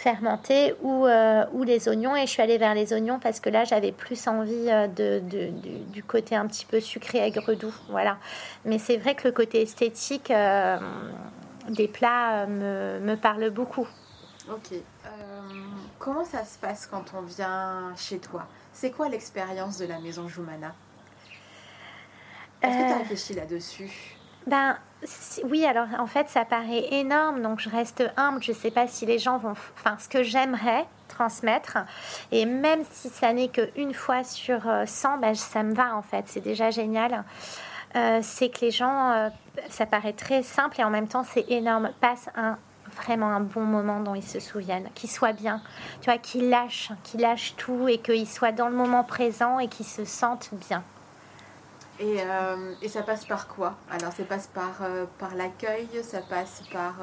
fermenté ou, euh, ou les oignons. Et je suis allée vers les oignons parce que là j'avais plus envie euh, de, du côté un petit peu sucré aigre doux. Voilà. Mais c'est vrai que le côté esthétique euh, des plats me, me parlent beaucoup. Ok. Euh, comment ça se passe quand on vient chez toi? C'est quoi l'expérience de la maison Joumana Est-ce que tu as réfléchi là-dessus? Ben oui, alors en fait ça paraît énorme, donc je reste humble. Je ne sais pas si les gens vont, enfin ce que j'aimerais transmettre, et même si ça n'est qu'une fois sur 100, ben, ça me va en fait. C'est déjà génial. Euh, c'est que les gens, euh, ça paraît très simple et en même temps c'est énorme, passent un vraiment un bon moment dont ils se souviennent, qu'ils soient bien, tu vois, qu'ils lâchent, qu'ils lâchent tout et qu'ils soient dans le moment présent et qu'ils se sentent bien. Et, euh, et, ça passe par quoi? Alors ça passe par, par l'accueil, ça passe par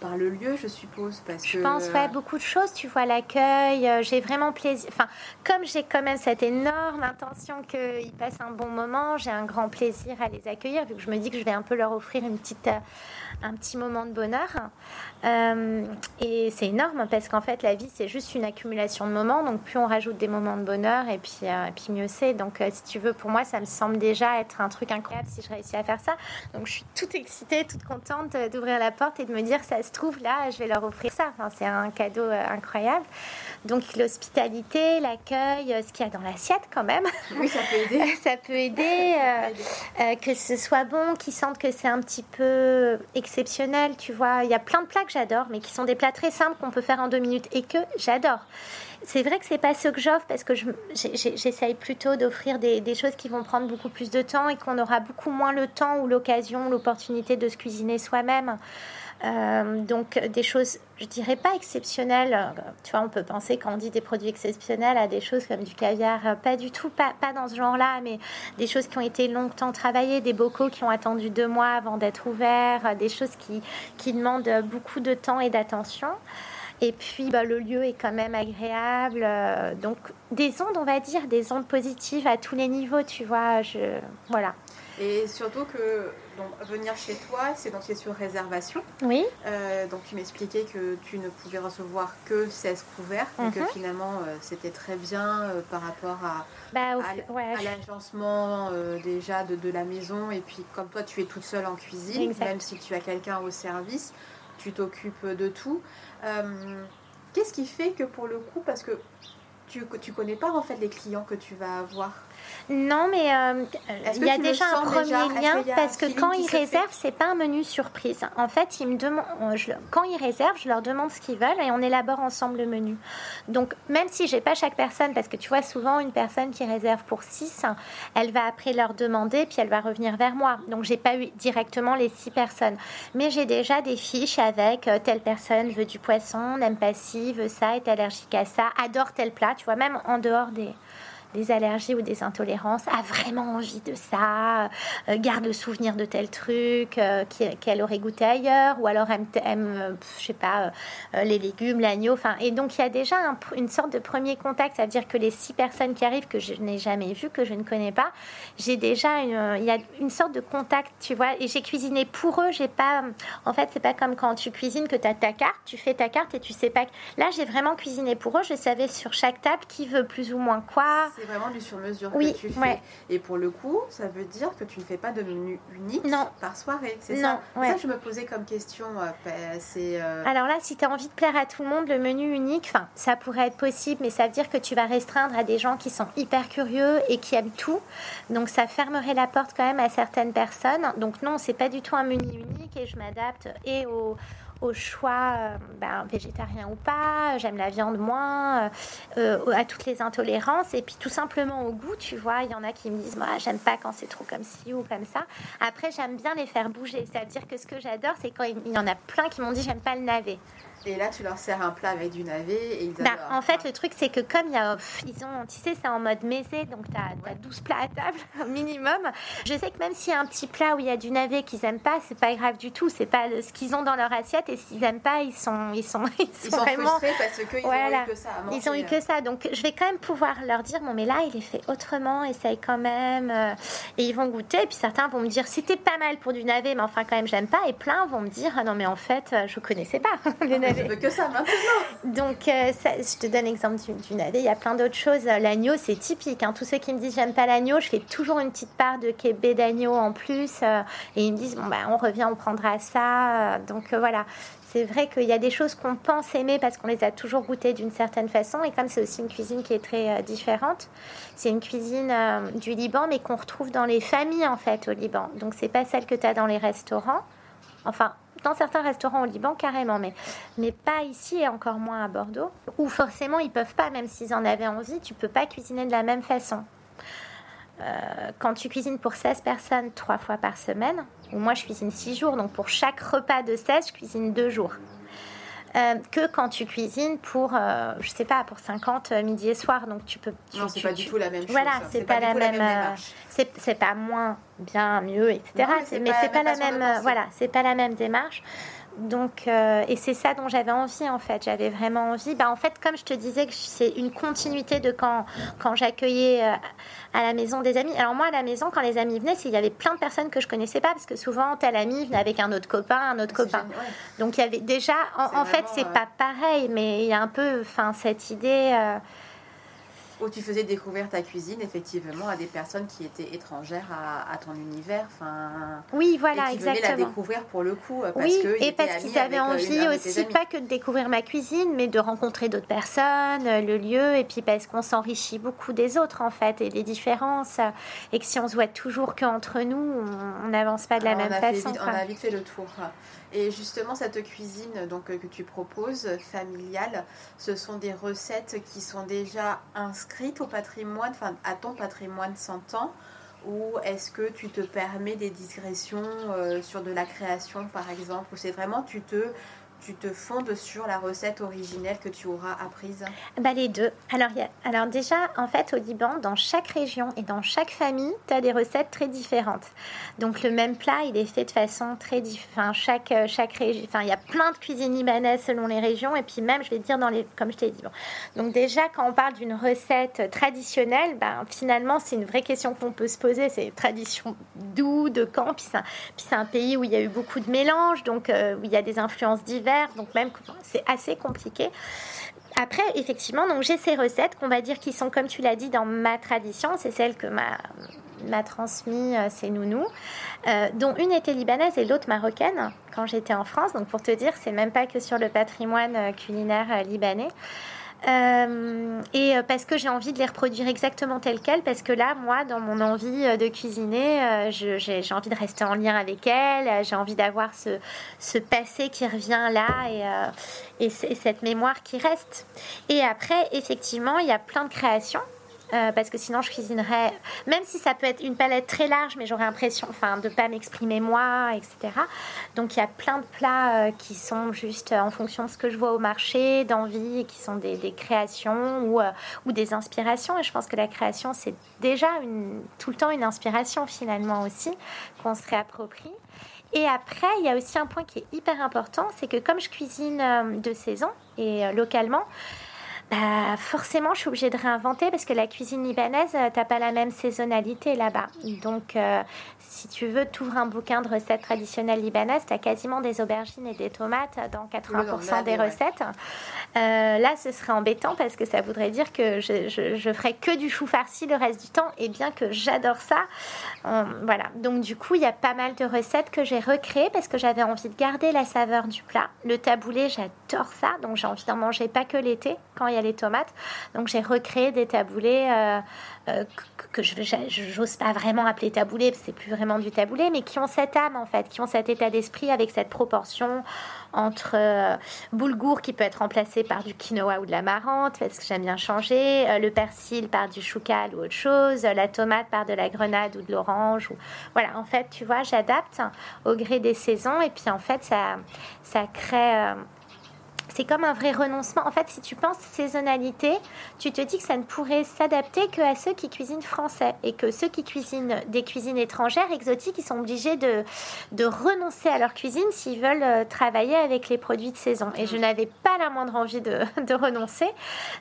par le lieu, je suppose, parce je pense ouais, beaucoup de choses. Tu vois l'accueil, euh, j'ai vraiment plaisir. Enfin, comme j'ai quand même cette énorme intention qu'ils passent un bon moment, j'ai un grand plaisir à les accueillir, vu que je me dis que je vais un peu leur offrir une petite, euh, un petit moment de bonheur. Euh, et c'est énorme parce qu'en fait, la vie c'est juste une accumulation de moments. Donc plus on rajoute des moments de bonheur, et puis, et puis mieux c'est. Donc si tu veux, pour moi, ça me semble déjà être un truc incroyable si je réussis à faire ça. Donc je suis toute excitée, toute contente d'ouvrir la porte et de me dire ça se trouve là, je vais leur offrir ça. c'est un cadeau euh, incroyable. Donc l'hospitalité, l'accueil, euh, ce qu'il y a dans l'assiette quand même. Oui, ça peut aider. ça peut aider. Euh, que ce soit bon, qu'ils sentent que c'est un petit peu exceptionnel. Tu vois, il y a plein de plats que j'adore, mais qui sont des plats très simples qu'on peut faire en deux minutes et que j'adore. C'est vrai que c'est pas ce que j'offre parce que j'essaye plutôt d'offrir des, des, choses qui vont prendre beaucoup plus de temps et qu'on aura beaucoup moins le temps ou l'occasion, l'opportunité de se cuisiner soi-même. Euh, donc des choses, je dirais pas exceptionnelles. Tu vois, on peut penser quand on dit des produits exceptionnels à des choses comme du caviar, pas du tout, pas, dans ce genre-là, mais des choses qui ont été longtemps travaillées, des bocaux qui ont attendu deux mois avant d'être ouverts, des choses qui, demandent beaucoup de temps et d'attention. Et puis, bah, le lieu est quand même agréable. Euh, donc, des ondes, on va dire, des ondes positives à tous les niveaux, tu vois. Voilà. Et surtout que donc, venir chez toi, c'est donc c'est sur réservation. Oui. Euh, donc tu m'expliquais que tu ne pouvais recevoir que 16 couverts et que mhm. finalement euh, c'était très bien euh, par rapport à, bah, à, l'agencement déjà de, de, la maison. Et puis comme toi tu es toute seule en cuisine, même si tu as quelqu'un au service, tu t'occupes de tout. Qu'est-ce qui fait que pour le coup, parce que tu, tu connais pas en fait les clients que tu vas avoir? Non, mais euh, il y a déjà un premier lien parce que quand ils réservent, c'est pas un menu surprise. En fait, ils me demandent, quand ils réservent, je leur demande ce qu'ils veulent et on élabore ensemble le menu. Donc, même si j'ai pas chaque personne, parce que tu vois, souvent une personne qui réserve pour 6, elle va après leur demander puis elle va revenir vers moi. Donc, j'ai pas eu directement les 6 personnes, mais j'ai déjà des fiches avec euh, telle personne veut du poisson, n'aime pas ci, veut ça, est allergique à ça, adore tel plat. Tu vois, même en dehors des des allergies ou des intolérances, a vraiment envie de ça, euh, garde le souvenir de tel truc euh, qu'elle aurait goûté ailleurs, ou alors aime, aime euh, je sais pas, les légumes, l'agneau. Enfin, et donc il y a déjà une sorte de premier contact, ça veut dire que les six personnes qui arrivent que je n'ai jamais vues, que je ne connais pas, j'ai déjà une, il y a une sorte de contact, tu vois. Et j'ai cuisiné pour eux, j'ai pas, en fait, c'est pas comme quand tu cuisines que tu as ta carte, tu fais ta carte et tu sais pas. Là, j'ai vraiment cuisiné pour eux, je savais sur chaque table qui veut plus ou moins quoi c'est vraiment du sur-mesure que tu fais. Et pour le coup, ça veut dire que tu ne fais pas de menu unique par soirée. C'est ça? ça que je me posais comme question. Euh, c'est, euh, Alors là, si tu as envie de plaire à tout le monde, le menu unique, ça pourrait être possible, mais ça veut dire que tu vas restreindre à des gens qui sont hyper curieux et qui aiment tout. Donc ça fermerait la porte quand même à certaines personnes. Donc non, c'est pas du tout un menu unique et je m'adapte et aux au choix euh, ben, végétarien ou pas, j'aime la viande moins, euh, euh, à toutes les intolérances et puis tout simplement au goût, tu vois, il y en a qui me disent moi j'aime pas quand c'est trop comme ci ou comme ça. Après j'aime bien les faire bouger, c'est-à-dire que ce que j'adore c'est quand il y en a plein qui m'ont dit j'aime pas le navet. Et là, tu leur sers un plat avec du navet et ils bah, En fait, le truc, c'est que comme il y a, ils ont, tu sais, c'est en mode mésé, donc tu as, 12 plats à table, minimum. Je sais que même s'il y a un petit plat où il y a du navet qu'ils n'aiment pas, c'est pas grave du tout. C'est pas ce qu'ils ont dans leur assiette et s'ils n'aiment pas, ils sont, ils sont, ils sont, vraiment. Frustrés parce qu'ils voilà. ont eu que ça. À ils ont eu que ça. Donc, je vais quand même pouvoir leur dire, bon, mais là, il est fait autrement, essaye quand même. Euh, et ils vont goûter. Et puis certains vont me dire, c'était pas mal pour du navet, mais enfin, quand même, j'aime pas. Et plein vont me dire, ah non, mais en fait, euh, je connaissais pas le navet. Je veux que ça maintenant. Donc, euh, je te donne l'exemple du, navet. Il y a plein d'autres choses. L'agneau, c'est typique. Hein. Tous ceux qui me disent j'aime pas l'agneau, je fais toujours une petite part de kébé d'agneau en plus. Euh, et ils me disent bon, bah, on revient, on prendra ça. Euh, donc voilà. C'est vrai qu'il y a des choses qu'on pense aimer parce qu'on les a toujours goûtées d'une certaine façon. Et comme c'est aussi une cuisine qui est très différente, c'est une cuisine du Liban, mais qu'on retrouve dans les familles en fait au Liban. Donc c'est pas celle que tu as dans les restaurants. Enfin, dans certains restaurants au Liban, carrément, mais, mais pas ici et encore moins à Bordeaux, où forcément ils peuvent pas, même s'ils en avaient envie, tu peux pas cuisiner de la même façon. Euh, quand tu cuisines pour 16 personnes trois fois par semaine, ou moi je cuisine 6 jours, donc pour chaque repas de 16, je cuisine 2 jours. Euh, que quand tu cuisines pour, euh, je sais pas, pour 50 midi et soir. Donc tu peux. non, c'est pas du tout la même chose. Voilà, c'est pas, la même. c'est pas moins bien, mieux, etc. mais c'est pas, la même. voilà, c'est pas la même démarche. Donc, euh, et c'est ça dont j'avais envie en fait. J'avais vraiment envie. Bah, en fait, comme je te disais, que c'est une continuité de quand, quand j'accueillais euh, à la maison des amis. Alors, moi, à la maison, quand les amis venaient, il y avait plein de personnes que je connaissais pas parce que souvent, tel ami venait avec un autre copain, un autre copain. Donc, il y avait déjà. En, fait, c'est pas pareil, mais il y a un peu enfin, cette idée. Euh, où tu faisais découvrir ta cuisine effectivement à des personnes qui étaient étrangères à, ton univers. Enfin, oui, voilà, et qui exactement. la découvrir pour le coup. Parce oui, et parce qu'ils avaient envie aussi, pas que de découvrir ma cuisine, mais de rencontrer d'autres personnes, le lieu, et puis parce qu'on s'enrichit beaucoup des autres en fait, et les différences. Et que si on se voit toujours qu'entre nous, on n'avance pas de la même façon. on a vite fait le tour. Et justement, cette cuisine donc, que tu proposes, familiale, ce sont des recettes qui sont déjà inscrites au patrimoine, enfin à ton patrimoine 100 ans, ou est-ce que tu te permets des digressions euh, sur de la création, par exemple, ou c'est vraiment tu te tu te fondes sur la recette originelle que tu auras apprise bah, Les deux. Alors, alors déjà, en fait, au Liban, dans chaque région et dans chaque famille, tu as des recettes très différentes. Donc le même plat, il est fait de façon très différente. Chaque, euh, chaque région, enfin, il y a plein de cuisines libanaises selon les régions. Et puis même, je vais dire, dans les, comme je t'ai dit. Donc déjà, quand on parle d'une recette traditionnelle, ben, finalement, c'est une vraie question qu'on peut se poser. C'est tradition d'où, de quand Puis c'est un, pays où il y a eu beaucoup de mélanges, donc euh, où il y a des influences diverses donc même c'est assez compliqué. Après, effectivement, donc j'ai ces recettes qu'on va dire qui sont, comme tu l'as dit, dans ma tradition. C'est celle que m'a, m'a transmis euh, ces nounous, euh, dont une était libanaise et l'autre marocaine quand j'étais en France. Donc pour te dire, c'est même pas que sur le patrimoine euh, culinaire libanais. Euh, et euh, parce que j'ai envie de les reproduire exactement telles quelles, parce que là, moi, dans mon envie euh, de cuisiner, j'ai envie de rester en lien avec elles, j'ai envie d'avoir ce, passé qui revient là et, et, cette mémoire qui reste. Et après, effectivement, il y a plein de créations. Euh, parce que sinon je cuisinerais, même si ça peut être une palette très large, mais j'aurais l'impression enfin, de ne pas m'exprimer moi, etc. Donc il y a plein de plats euh, qui sont juste euh, en fonction de ce que je vois au marché, d'envie, qui sont des, créations ou, des inspirations. Et je pense que la création, c'est déjà tout le temps une inspiration finalement aussi, qu'on se réapproprie. Et après, il y a aussi un point qui est hyper important, c'est que comme je cuisine de saison et localement, bah, forcément, je suis obligée de réinventer parce que la cuisine libanaise, euh, t'as pas la même saisonnalité là-bas. Donc, euh, si tu veux, t'ouvres un bouquin de recettes traditionnelles libanaises, tu as quasiment des aubergines et des tomates dans 80% des recettes. Euh, là, ce serait embêtant parce que ça voudrait dire que je, je, ferais que du chou farci le reste du temps. Et bien que j'adore ça, voilà. Donc, du coup, il y a pas mal de recettes que j'ai recréées parce que j'avais envie de garder la saveur du plat. Le taboulé, j'adore ça. Donc, j'ai envie d'en manger pas que l'été quand il les tomates. Donc j'ai recréé des taboulés euh, euh, que, je j'ose pas vraiment appeler taboulés, c'est plus vraiment du taboulé, mais qui ont cette âme en fait, qui ont cet état d'esprit avec cette proportion entre euh, boulgour qui peut être remplacé par du quinoa ou de la marante, parce que j'aime bien changer, le persil par du choucal ou autre chose, la tomate par de la grenade ou de l'orange. Ou... Voilà, en fait, tu vois, j'adapte au gré des saisons et puis en fait, ça, ça crée c'est comme un vrai renoncement. En fait, si tu penses saisonnalité, tu te dis que ça ne pourrait s'adapter que à ceux qui cuisinent français et que ceux qui cuisinent des cuisines étrangères, exotiques, ils sont obligés de, de renoncer à leur cuisine s'ils veulent euh, travailler avec les produits de saison. Et je n'avais pas la moindre envie de, de renoncer.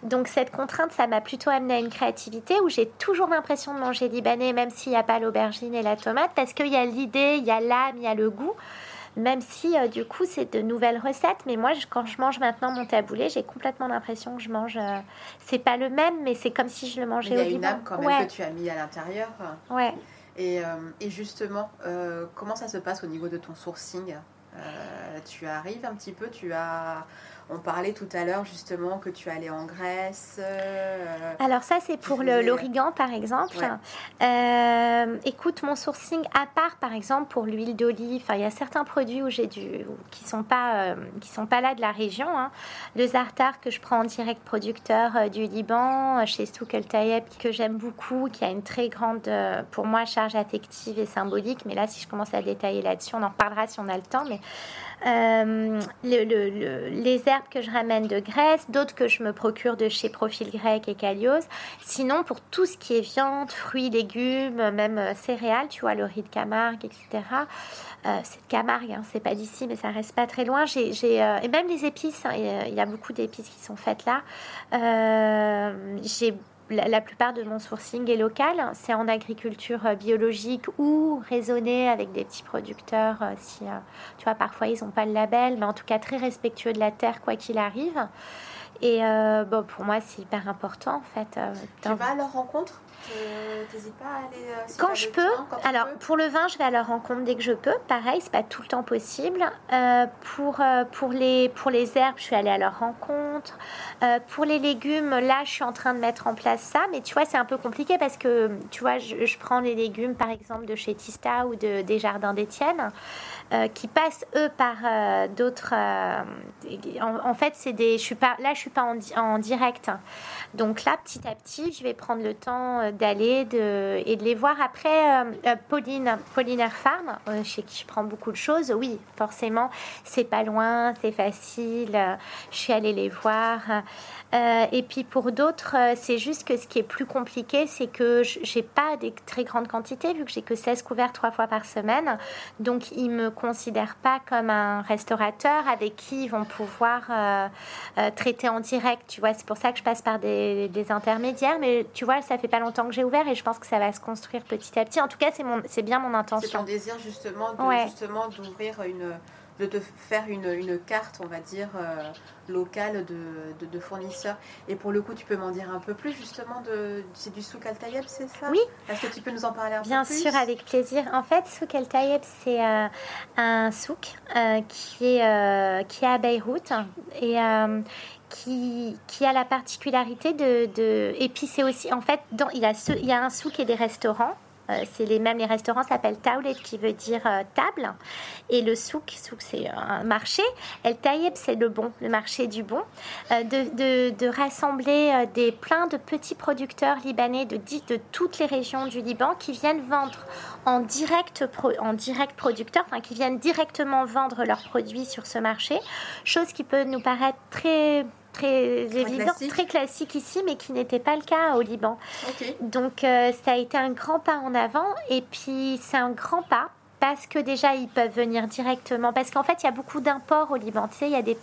Donc cette contrainte, ça m'a plutôt amené à une créativité où j'ai toujours l'impression de manger libanais, même s'il n'y a pas l'aubergine et la tomate, parce qu'il y a l'idée, il y a l'âme, il y a le goût même si euh, du coup c'est de nouvelles recettes. Mais moi, quand je mange maintenant mon taboulé, j'ai complètement l'impression que je mange. Euh, c'est pas le même, mais c'est comme si je le mangeais au Il y a une âme quand même que tu as mis à l'intérieur. Ouais. Et, euh, et justement, comment ça se passe au niveau de ton sourcing? Tu arrives un petit peu, tu as on parlait tout à l'heure justement que tu allais en Grèce. Euh, Alors ça c'est pour l'origan par exemple. Euh, écoute mon sourcing à part par exemple pour l'huile d'olive. il y a certains produits où j'ai du qui sont pas euh, qui sont pas là de la région. Hein. Le zartar que je prends en direct producteur du Liban chez Souk El Tayeb que j'aime beaucoup, qui a une très grande pour moi charge affective et symbolique. Mais là si je commence à détailler là-dessus, on en reparlera si on a le temps. Mais le, les herbes que je ramène de Grèce, d'autres que je me procure de chez Profil Grec et Calios. Sinon, pour tout ce qui est viande, fruits, légumes, même euh, céréales, tu vois, le riz de Camargue, etc. Euh, c'est de Camargue, hein, c'est pas d'ici, mais ça reste pas très loin. J'ai, euh, et même les épices, hein, il y a beaucoup d'épices qui sont faites là. j'ai la, plupart de mon sourcing est local. C'est en agriculture euh, biologique ou raisonnée avec des petits producteurs. Euh, si, euh, tu vois, parfois ils n'ont pas le label, mais en tout cas très respectueux de la terre, quoi qu'il arrive. Et bon, pour moi, c'est hyper important en fait. tu vas à leur rencontre? Pas à aller. Euh, quand je peux. alors, pour le vin, je vais à leur rencontre dès que je peux. Pareil, c'est pas tout le temps possible. Euh, pour, euh, pour, les, pour les herbes, je suis allée à leur rencontre. pour les légumes, là, je suis en train de mettre en place ça. Mais tu vois, c'est un peu compliqué parce que, tu vois, je, je prends les légumes, par exemple, de chez Tista ou de, des jardins d'Étienne. Qui passent eux par d'autres. En, fait, c'est des. Je suis pas là, je suis pas en, en, direct. Donc là, petit à petit, je vais prendre le temps d'aller de, et de les voir. Après, Pauline, Pauline Farm, chez qui je prends beaucoup de choses. Oui, forcément, c'est pas loin, c'est facile. je suis allée les voir. Euh, et puis pour d'autres, euh, c'est juste que ce qui est plus compliqué, c'est que j'ai pas des très grandes quantités, vu que j'ai que 16 couverts trois fois par semaine. Donc ils me considèrent pas comme un restaurateur avec qui ils vont pouvoir euh, traiter en direct. Tu vois, c'est pour ça que je passe par des, intermédiaires. Mais tu vois, ça fait pas longtemps que j'ai ouvert et je pense que ça va se construire petit à petit. En tout cas, c'est mon, c'est bien mon intention. C'est ton désir justement, justement d'ouvrir une de te faire une, une, carte, on va dire, euh, locale de, de, fournisseurs. Et pour le coup, tu peux m'en dire un peu plus, justement, de, c'est du souk al Tayeb, c'est ça? Oui. Est-ce que tu peux nous en parler un Bien peu plus? Bien sûr, avec plaisir. En fait, souk al Tayeb, c'est euh, un souk euh, qui, est, qui est à Beyrouth et qui, a la particularité de... et puis c'est aussi, en fait, il, y a il y a un souk et des restaurants. Euh, c'est les mêmes, les restaurants s'appellent Taulet qui veut dire euh, table. Et le souk, souk c'est un marché. El Taïeb, c'est le bon, le marché du bon. Euh, de, de, rassembler des plein de petits producteurs libanais de, de toutes les régions du Liban qui viennent vendre en direct, en direct producteur, enfin qui viennent directement vendre leurs produits sur ce marché. Chose qui peut nous paraître très très, évident, très classique ici, mais qui n'était pas le cas au Liban. Donc euh, ça a été un grand pas en avant, et puis c'est un grand pas parce que déjà ils peuvent venir directement, parce qu'en fait il y a beaucoup d'imports au Liban, tu sais, il y a des...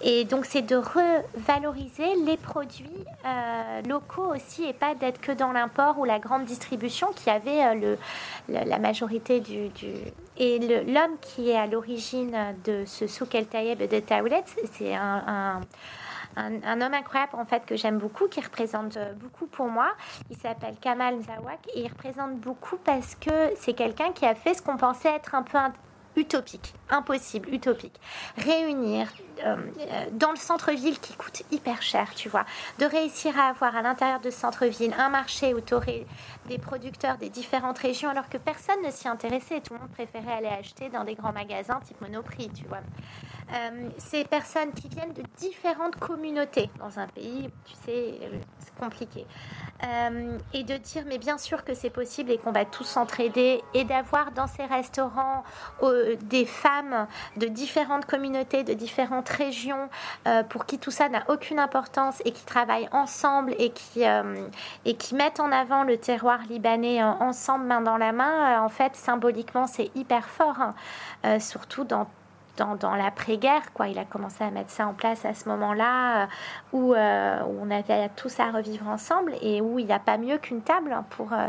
Et donc c'est de revaloriser les produits euh, locaux aussi et pas d'être que dans l'import ou la grande distribution qui avait euh, le, la majorité du... du... Et l'homme qui est à l'origine de ce souk el Tayeb de Taoulet, c'est un un, homme incroyable en fait que j'aime beaucoup, qui représente euh, beaucoup pour moi. Il s'appelle Kamal Zawak et il représente beaucoup parce que c'est quelqu'un qui a fait ce qu'on pensait être un peu utopique, impossible, utopique. Réunir dans le centre-ville qui coûte hyper cher, tu vois, de réussir à avoir à l'intérieur de ce centre-ville un marché où tu aurais des producteurs des différentes régions alors que personne ne s'y intéressait. Tout le monde préférait aller acheter dans des grands magasins type Monoprix, tu vois. Euh, ces personnes qui viennent de différentes communautés dans un pays, tu sais, c'est compliqué. Euh, et de dire, mais bien sûr que c'est possible et qu'on va tous s'entraider et d'avoir dans ces restaurants euh, des femmes de différentes communautés, de différentes région, pour qui tout ça n'a aucune importance et qui travaillent ensemble et qui, et qui mettent en avant le terroir libanais ensemble, main dans la main, en fait, symboliquement, c'est hyper fort, hein. surtout dans dans, l'après-guerre. Quoi. Il a commencé à mettre ça en place à ce moment-là, euh, où, euh, où, on avait tous à revivre ensemble et où il n'y a pas mieux qu'une table pour euh,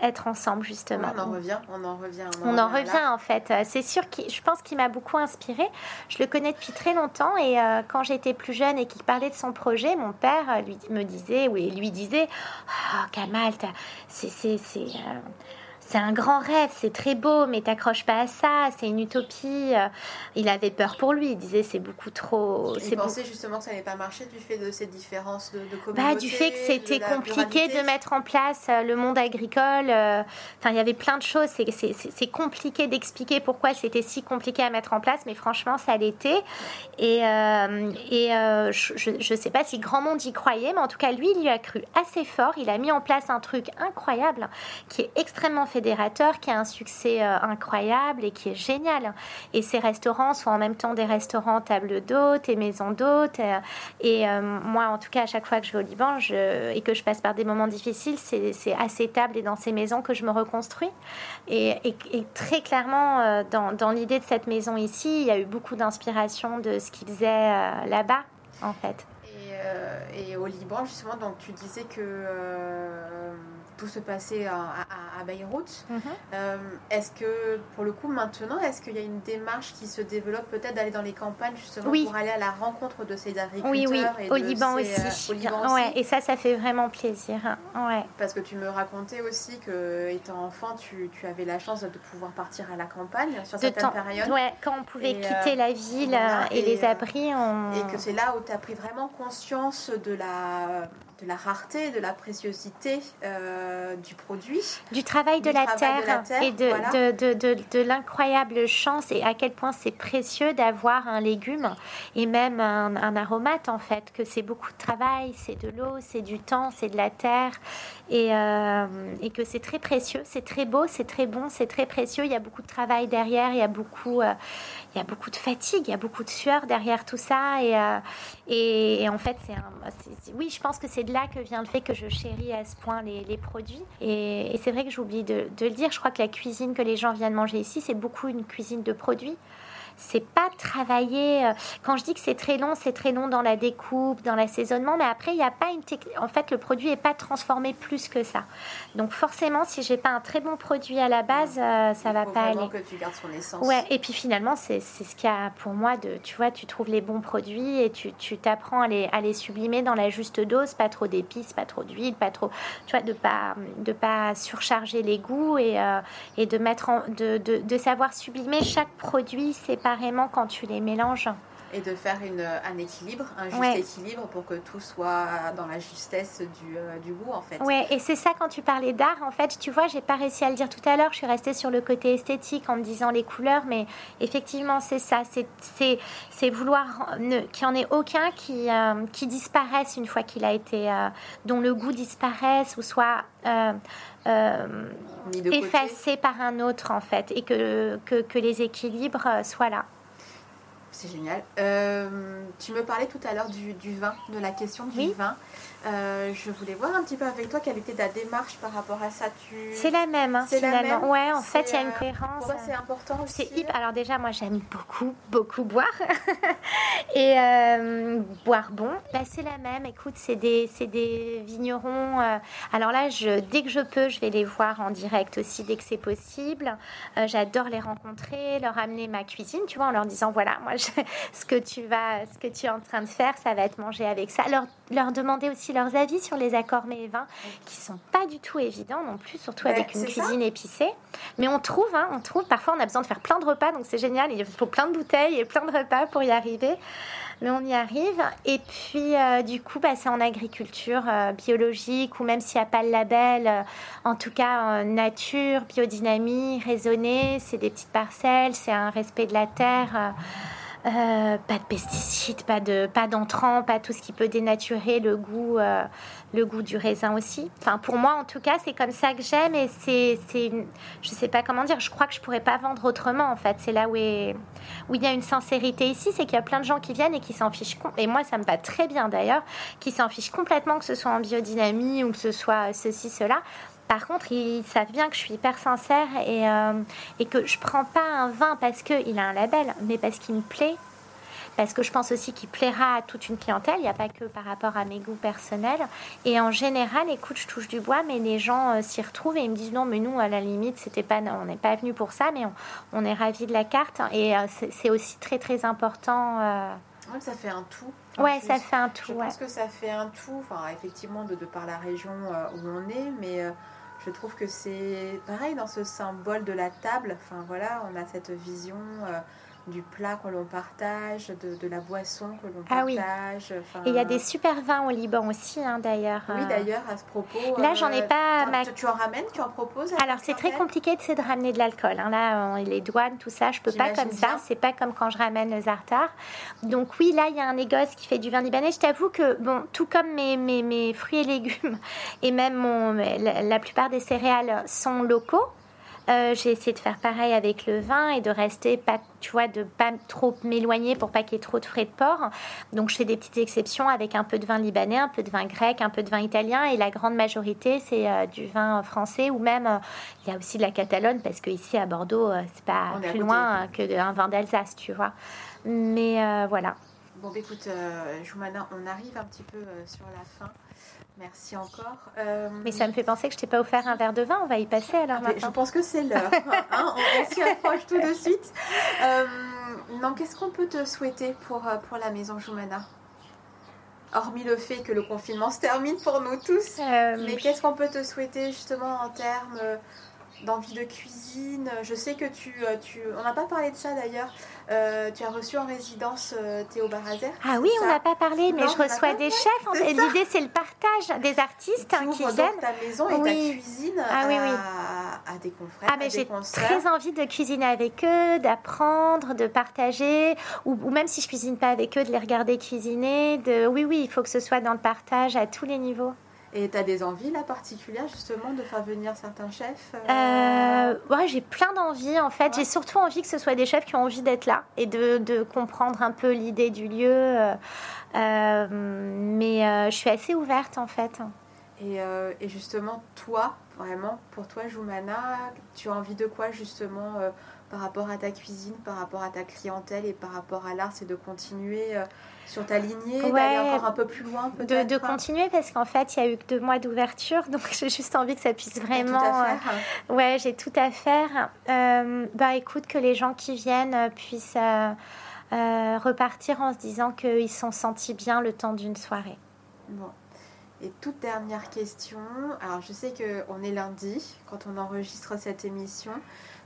être ensemble, justement. on en revient, on en revient. On, en revient, en fait. C'est sûr que je pense qu'il m'a beaucoup inspiré. Je le connais depuis très longtemps et quand j'étais plus jeune et qu'il parlait de son projet, mon père lui, me disait, ou lui disait, oh, Kamal, c'est c'est un grand rêve, c'est très beau, mais t'accroches pas à ça, c'est une utopie. Euh, il avait peur pour lui, il disait c'est beaucoup trop. Il pensait justement que ça n'allait pas marcher du fait de ces différences de, de communauté. Bah, du fait que c'était compliqué de mettre en place euh, le monde agricole. Euh, enfin, il y avait plein de choses. C'est compliqué d'expliquer pourquoi c'était si compliqué à mettre en place, mais franchement, ça l'était. Et, et je ne sais pas si grand monde y croyait, mais en tout cas, lui, il y a cru assez fort. Il a mis en place un truc incroyable qui est extrêmement qui a un succès euh, incroyable et qui est génial. Et ces restaurants sont en même temps des restaurants table d'hôtes et maisons d'hôtes. Euh, et euh, moi, en tout cas, à chaque fois que je vais au Liban je, et que je passe par des moments difficiles, c'est à ces tables et dans ces maisons que je me reconstruis. Et, très clairement, dans, l'idée de cette maison ici, il y a eu beaucoup d'inspiration de ce qu'ils faisaient là-bas, en fait. Et, au Liban, justement, donc tu disais que tout se passait à, à, Beyrouth. Mhm. Euh, est-ce que, pour le coup, maintenant, est-ce qu'il y a une démarche qui se développe peut-être d'aller dans les campagnes justement pour aller à la rencontre de ces agriculteurs Oui, oui, au, Liban aussi. Euh, au Liban ouais, Et ça, ça fait vraiment plaisir. Ouais. Parce que tu me racontais aussi que, étant enfant, tu, tu avais la chance de pouvoir partir à la campagne sur cette certaines périodes. Ouais, quand on pouvait quitter euh, la ville et, les abris. On... Et que c'est là où tu as pris vraiment conscience de la de la rareté, de la préciosité euh, du produit. Du travail, de, la terre, et de, de, de, de l'incroyable chance et à quel point c'est précieux d'avoir un légume et même un, un, aromate en fait, que c'est beaucoup de travail, c'est de l'eau, c'est du temps, c'est de la terre et, euh, et que c'est très précieux, c'est très beau, c'est très bon, c'est très précieux. Il y a beaucoup de travail derrière, il y a beaucoup, euh, il y a beaucoup de fatigue, il y a beaucoup de sueur derrière tout ça et, et, en fait c'est oui, je pense que c'est de là que vient le fait que je chéris à ce point les, produits. Et, c'est vrai que j'oublie de, de, le dire, je crois que la cuisine que les gens viennent manger ici, c'est beaucoup une cuisine de produits c'est pas travailler. Euh, quand je dis que c'est très long, c'est très long dans la découpe, dans l'assaisonnement, mais après il n'y a pas une technique. En fait, le produit n'est pas transformé plus que ça. Donc forcément, si j'ai pas un très bon produit à la base, euh, ça va pas aller. que tu gardes son essence. Ouais. Et puis finalement, c'est ce qu'il y a pour moi de, tu vois, tu trouves les bons produits et tu t'apprends à les, à les sublimer dans la juste dose, pas trop d'épices, pas trop d'huile, pas trop, tu vois, de pas de pas surcharger les goûts et, euh, et de mettre en, de, de, de savoir sublimer chaque produit. C'est séparément quand tu les mélanges. Et de faire une, un équilibre, un juste équilibre pour que tout soit dans la justesse du, euh, du goût en fait. Oui, et c'est ça quand tu parlais d'art, en fait, tu vois, j'ai pas réussi à le dire tout à l'heure, je suis restée sur le côté esthétique en me disant les couleurs, mais effectivement c'est ça, c'est vouloir qu'il n'y en ait aucun qui, euh, qui disparaisse une fois qu'il a été, euh, dont le goût disparaisse ou soit effacé par un autre en fait, et que, que, que les équilibres soient là. C'est génial. Euh, tu me parlais tout à l'heure du, vin, de la question du vin. Euh, je voulais voir un petit peu avec toi quelle était ta démarche par rapport à ça. Tu... C'est la même, hein, c'est la même. Ouais, en fait, il y a une euh, cohérence. Pourquoi c'est important C'est Alors déjà, moi, j'aime beaucoup, beaucoup boire et euh, boire bon. Bah, c'est la même. Écoute, c'est des, des vignerons. alors là, je, dès que je peux, je vais les voir en direct aussi, dès que c'est possible. J'adore les rencontrer, leur amener ma cuisine, tu vois, en leur disant voilà, moi, ce que tu vas, ce que tu es en train de faire, ça va être mangé avec ça. Leur demander aussi leurs avis sur les accords mets et vins, qui sont pas du tout évidents non plus, surtout avec une cuisine épicée. Mais on trouve, hein, on trouve. Parfois, on a besoin de faire plein de repas, donc c'est génial. Il faut plein de bouteilles et plein de repas pour y arriver. Mais on y arrive. Et puis, euh, du coup, bah, c'est en agriculture euh, biologique ou même s'il n'y a pas le label, euh, en tout cas, nature, biodynamie, raisonnée. C'est des petites parcelles, c'est un respect de la terre. Euh, pas de pesticides, pas de pas d'entrants, pas tout ce qui peut dénaturer le goût, euh, le goût du raisin aussi. Enfin, pour moi, en tout cas, c'est comme ça que j'aime et c'est, c'est, je sais pas comment dire. Je crois que je pourrais pas vendre autrement. En fait, c'est là où est, où il y a une sincérité ici, c'est qu'il y a plein de gens qui viennent et qui s'en fichent. Et moi, ça me va très bien d'ailleurs, qui s'en fichent complètement que ce soit en biodynamie ou que ce soit ceci, cela. Par contre, ils savent bien que je suis hyper sincère et, euh, et que je prends pas un vin parce qu'il a un label, mais parce qu'il me plaît. Parce que je pense aussi qu'il plaira à toute une clientèle, il n'y a pas que par rapport à mes goûts personnels. Et en général, écoute, je touche du bois, mais les gens euh, s'y retrouvent et ils me disent non, mais nous, à la limite, c'était pas, on n'est pas venu pour ça, mais on, est ravis de la carte. Et euh, c'est aussi très, très important. Ouais, ça fait un tout. ouais, ça fait un tout. Je pense que ça fait un tout, enfin, effectivement, de, de par la région où on est, mais je trouve que c'est pareil dans ce symbole de la table. Enfin voilà, on a cette vision euh, du plat que l'on partage, de, la boisson que l'on ah partage. Et il y a des super vins au Liban aussi, hein, d'ailleurs. Oui, euh. d'ailleurs, à ce propos. Là, j'en ai euh, pas. Tu, en ramènes, tu en proposes Alors, c'est très compliqué de, de ramener de l'alcool. Hein. Là, les douanes, tout ça, je peux pas comme ça. C'est pas comme quand je ramène le zartar. Donc, oui, là, il y a un négoce qui fait du vin libanais. Je t'avoue que, bon, tout comme mes, mes, mes, fruits et légumes, et même mon, la plupart des céréales sont locaux. Euh, j'ai essayé de faire pareil avec le vin et de rester pas, tu vois, de pas trop m'éloigner pour pas qu'il y ait trop de frais de port. Donc je fais des petites exceptions avec un peu de vin libanais, un peu de vin grec, un peu de vin italien et la grande majorité c'est euh, du vin français ou même euh, il y a aussi de la Catalogne parce que ici à Bordeaux c'est pas plus loin qu'un vin d'Alsace, tu vois. Mais voilà. Bon, bah, écoute, Joumana, on arrive un petit peu sur la fin. Merci encore. Euh, Mais ça me fait penser que je t'ai pas offert un verre de vin. On va y passer alors ah, Je pense que c'est l'heure. Hein, on, s'y approche tout de suite. Euh, non, qu'est-ce qu'on peut te souhaiter pour, euh, pour la maison Joumana? Hormis le fait que le confinement se termine pour nous tous. Mais qu'est-ce qu'on peut te souhaiter justement en termes d'envie de cuisine. Je sais que tu, euh, tu on n'a pas parlé de ça d'ailleurs. Euh, tu as reçu en résidence euh, Théo Barazer. Ah oui, on n'a pas parlé, mais je reçois des chefs. L'idée, c'est le partage des artistes hein, qui viennent. ta maison et ta cuisine ah, oui, oui. À, des confrères. Ah, mais j'ai très envie de cuisiner avec eux, d'apprendre, de partager, ou, ou, même si je cuisine pas avec eux, de les regarder cuisiner. De... Oui, oui, il faut que ce soit dans le partage à tous les niveaux. Et tu as des envies là particulières justement de faire venir certains chefs euh... euh ouais, J'ai plein d'envies en fait. J'ai surtout envie que ce soit des chefs qui ont envie d'être là et de, de, comprendre un peu l'idée du lieu. Euh, euh, mais je suis assez ouverte en fait. Et, et, justement, toi, vraiment, pour toi, Joumana, tu as envie de quoi justement par rapport à ta cuisine, par rapport à ta clientèle et par rapport à l'art C'est de continuer sur ta lignée, d'aller encore un peu plus loin peut-être de, continuer parce qu'en fait, il y a eu que deux mois d'ouverture, donc j'ai juste envie que ça puisse vraiment... Tout à faire. Euh, ouais, j'ai tout à faire. Euh, bah écoute, que les gens qui viennent euh, puissent repartir en se disant qu'ils se sont sentis bien le temps d'une soirée. Bon. Et toute dernière question. Alors, je sais qu'on est lundi quand on enregistre cette émission.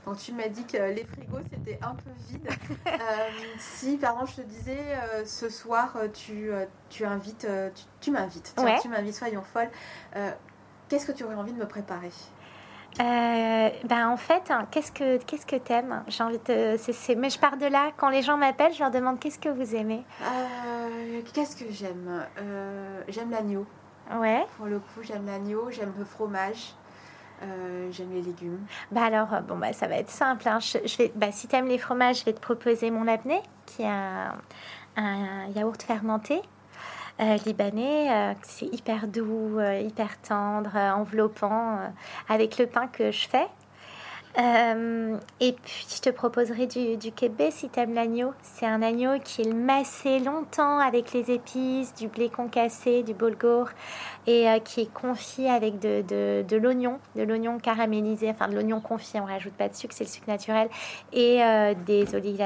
Donc tu m'as dit que les frigos c'était un peu vide. Euh, si par exemple je te disais euh, ce soir euh, tu, tu invites, tu, m'invites, tu m'invites, soyons folles. qu'est-ce que tu aurais envie de me préparer? Ben en fait, hein, qu'est-ce que qu'est-ce que t'aimes? J'ai envie de, mais je pars de là. Quand les gens m'appellent, je leur demande qu'est-ce que vous aimez? qu'est-ce que j'aime? J'aime l'agneau. Ouais. Pour le coup, j'aime l'agneau, j'aime le fromage. Euh, j'aime les légumes. Bah alors, euh, bon, bah, ça va être simple. Hein. Je, vais, bah, si tu aimes les fromages, je vais te proposer mon labné, qui est un, yaourt fermenté. Euh, libanais, c'est hyper doux, hyper tendre, enveloppant, avec le pain que je fais. Euh, et puis, je te proposerai du, du kébé si tu aimes l'agneau. C'est un agneau qui est massé longtemps avec les épices, du blé concassé, du bolgour, et euh, qui est confit avec de, l'oignon, de l'oignon caramélisé, enfin de l'oignon confit, on rajoute pas de sucre, c'est le sucre naturel, et euh, des olives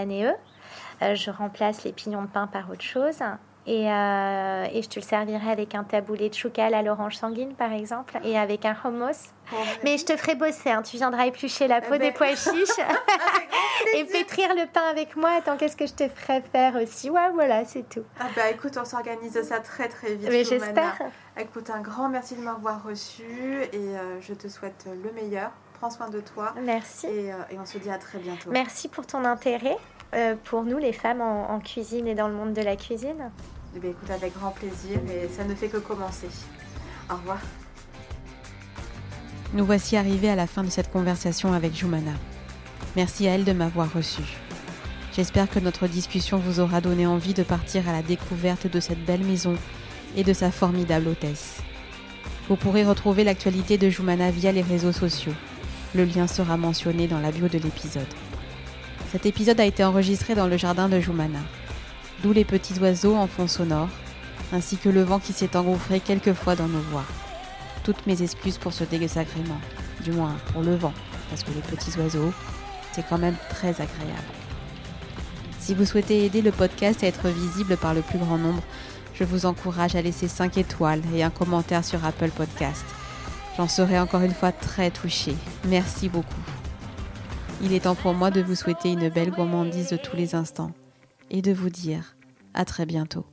je remplace les pignons de pain par autre chose. Et, euh, et, je te le servirai avec un taboulé de choucal à l'orange sanguine, par exemple, et avec un hummus. Mais je te ferai bosser, hein. tu viendras éplucher la peau eh des ben. pois chiches et pétrir le pain avec moi. Attends, qu'est-ce que je te ferai faire aussi? Ouais, voilà, c'est tout. Ah bah écoute, on s'organise ça très très vite. Mais j'espère. Écoute, un grand merci de m'avoir reçu et euh, je te souhaite le meilleur. Prends soin de toi. Merci. Et, euh, et on se dit à très bientôt. Merci pour ton intérêt pour nous, les femmes en, cuisine et dans le monde de la cuisine eh bien, écoute, avec grand plaisir et ça ne fait que commencer. Au revoir. Nous voici arrivés à la fin de cette conversation avec Jumana. Merci à elle de m'avoir reçu. J'espère que notre discussion vous aura donné envie de partir à la découverte de cette belle maison et de sa formidable hôtesse. Vous pourrez retrouver l'actualité de Jumana via les réseaux sociaux. Le lien sera mentionné dans la bio de l'épisode. Cet épisode a été enregistré dans le jardin de Jumana, d'où les petits oiseaux en fond sonore, ainsi que le vent qui s'est engouffré quelquefois dans nos voix. Toutes mes excuses pour ce désagrément, du moins pour le vent, parce que les petits oiseaux, c'est quand même très agréable. Si vous souhaitez aider le podcast à être visible par le plus grand nombre, je vous encourage à laisser 5 étoiles et un commentaire sur Apple Podcast. J'en serai encore une fois très touchée. Merci beaucoup. Il est temps pour moi de vous souhaiter une belle gourmandise de tous les instants et de vous dire à très bientôt.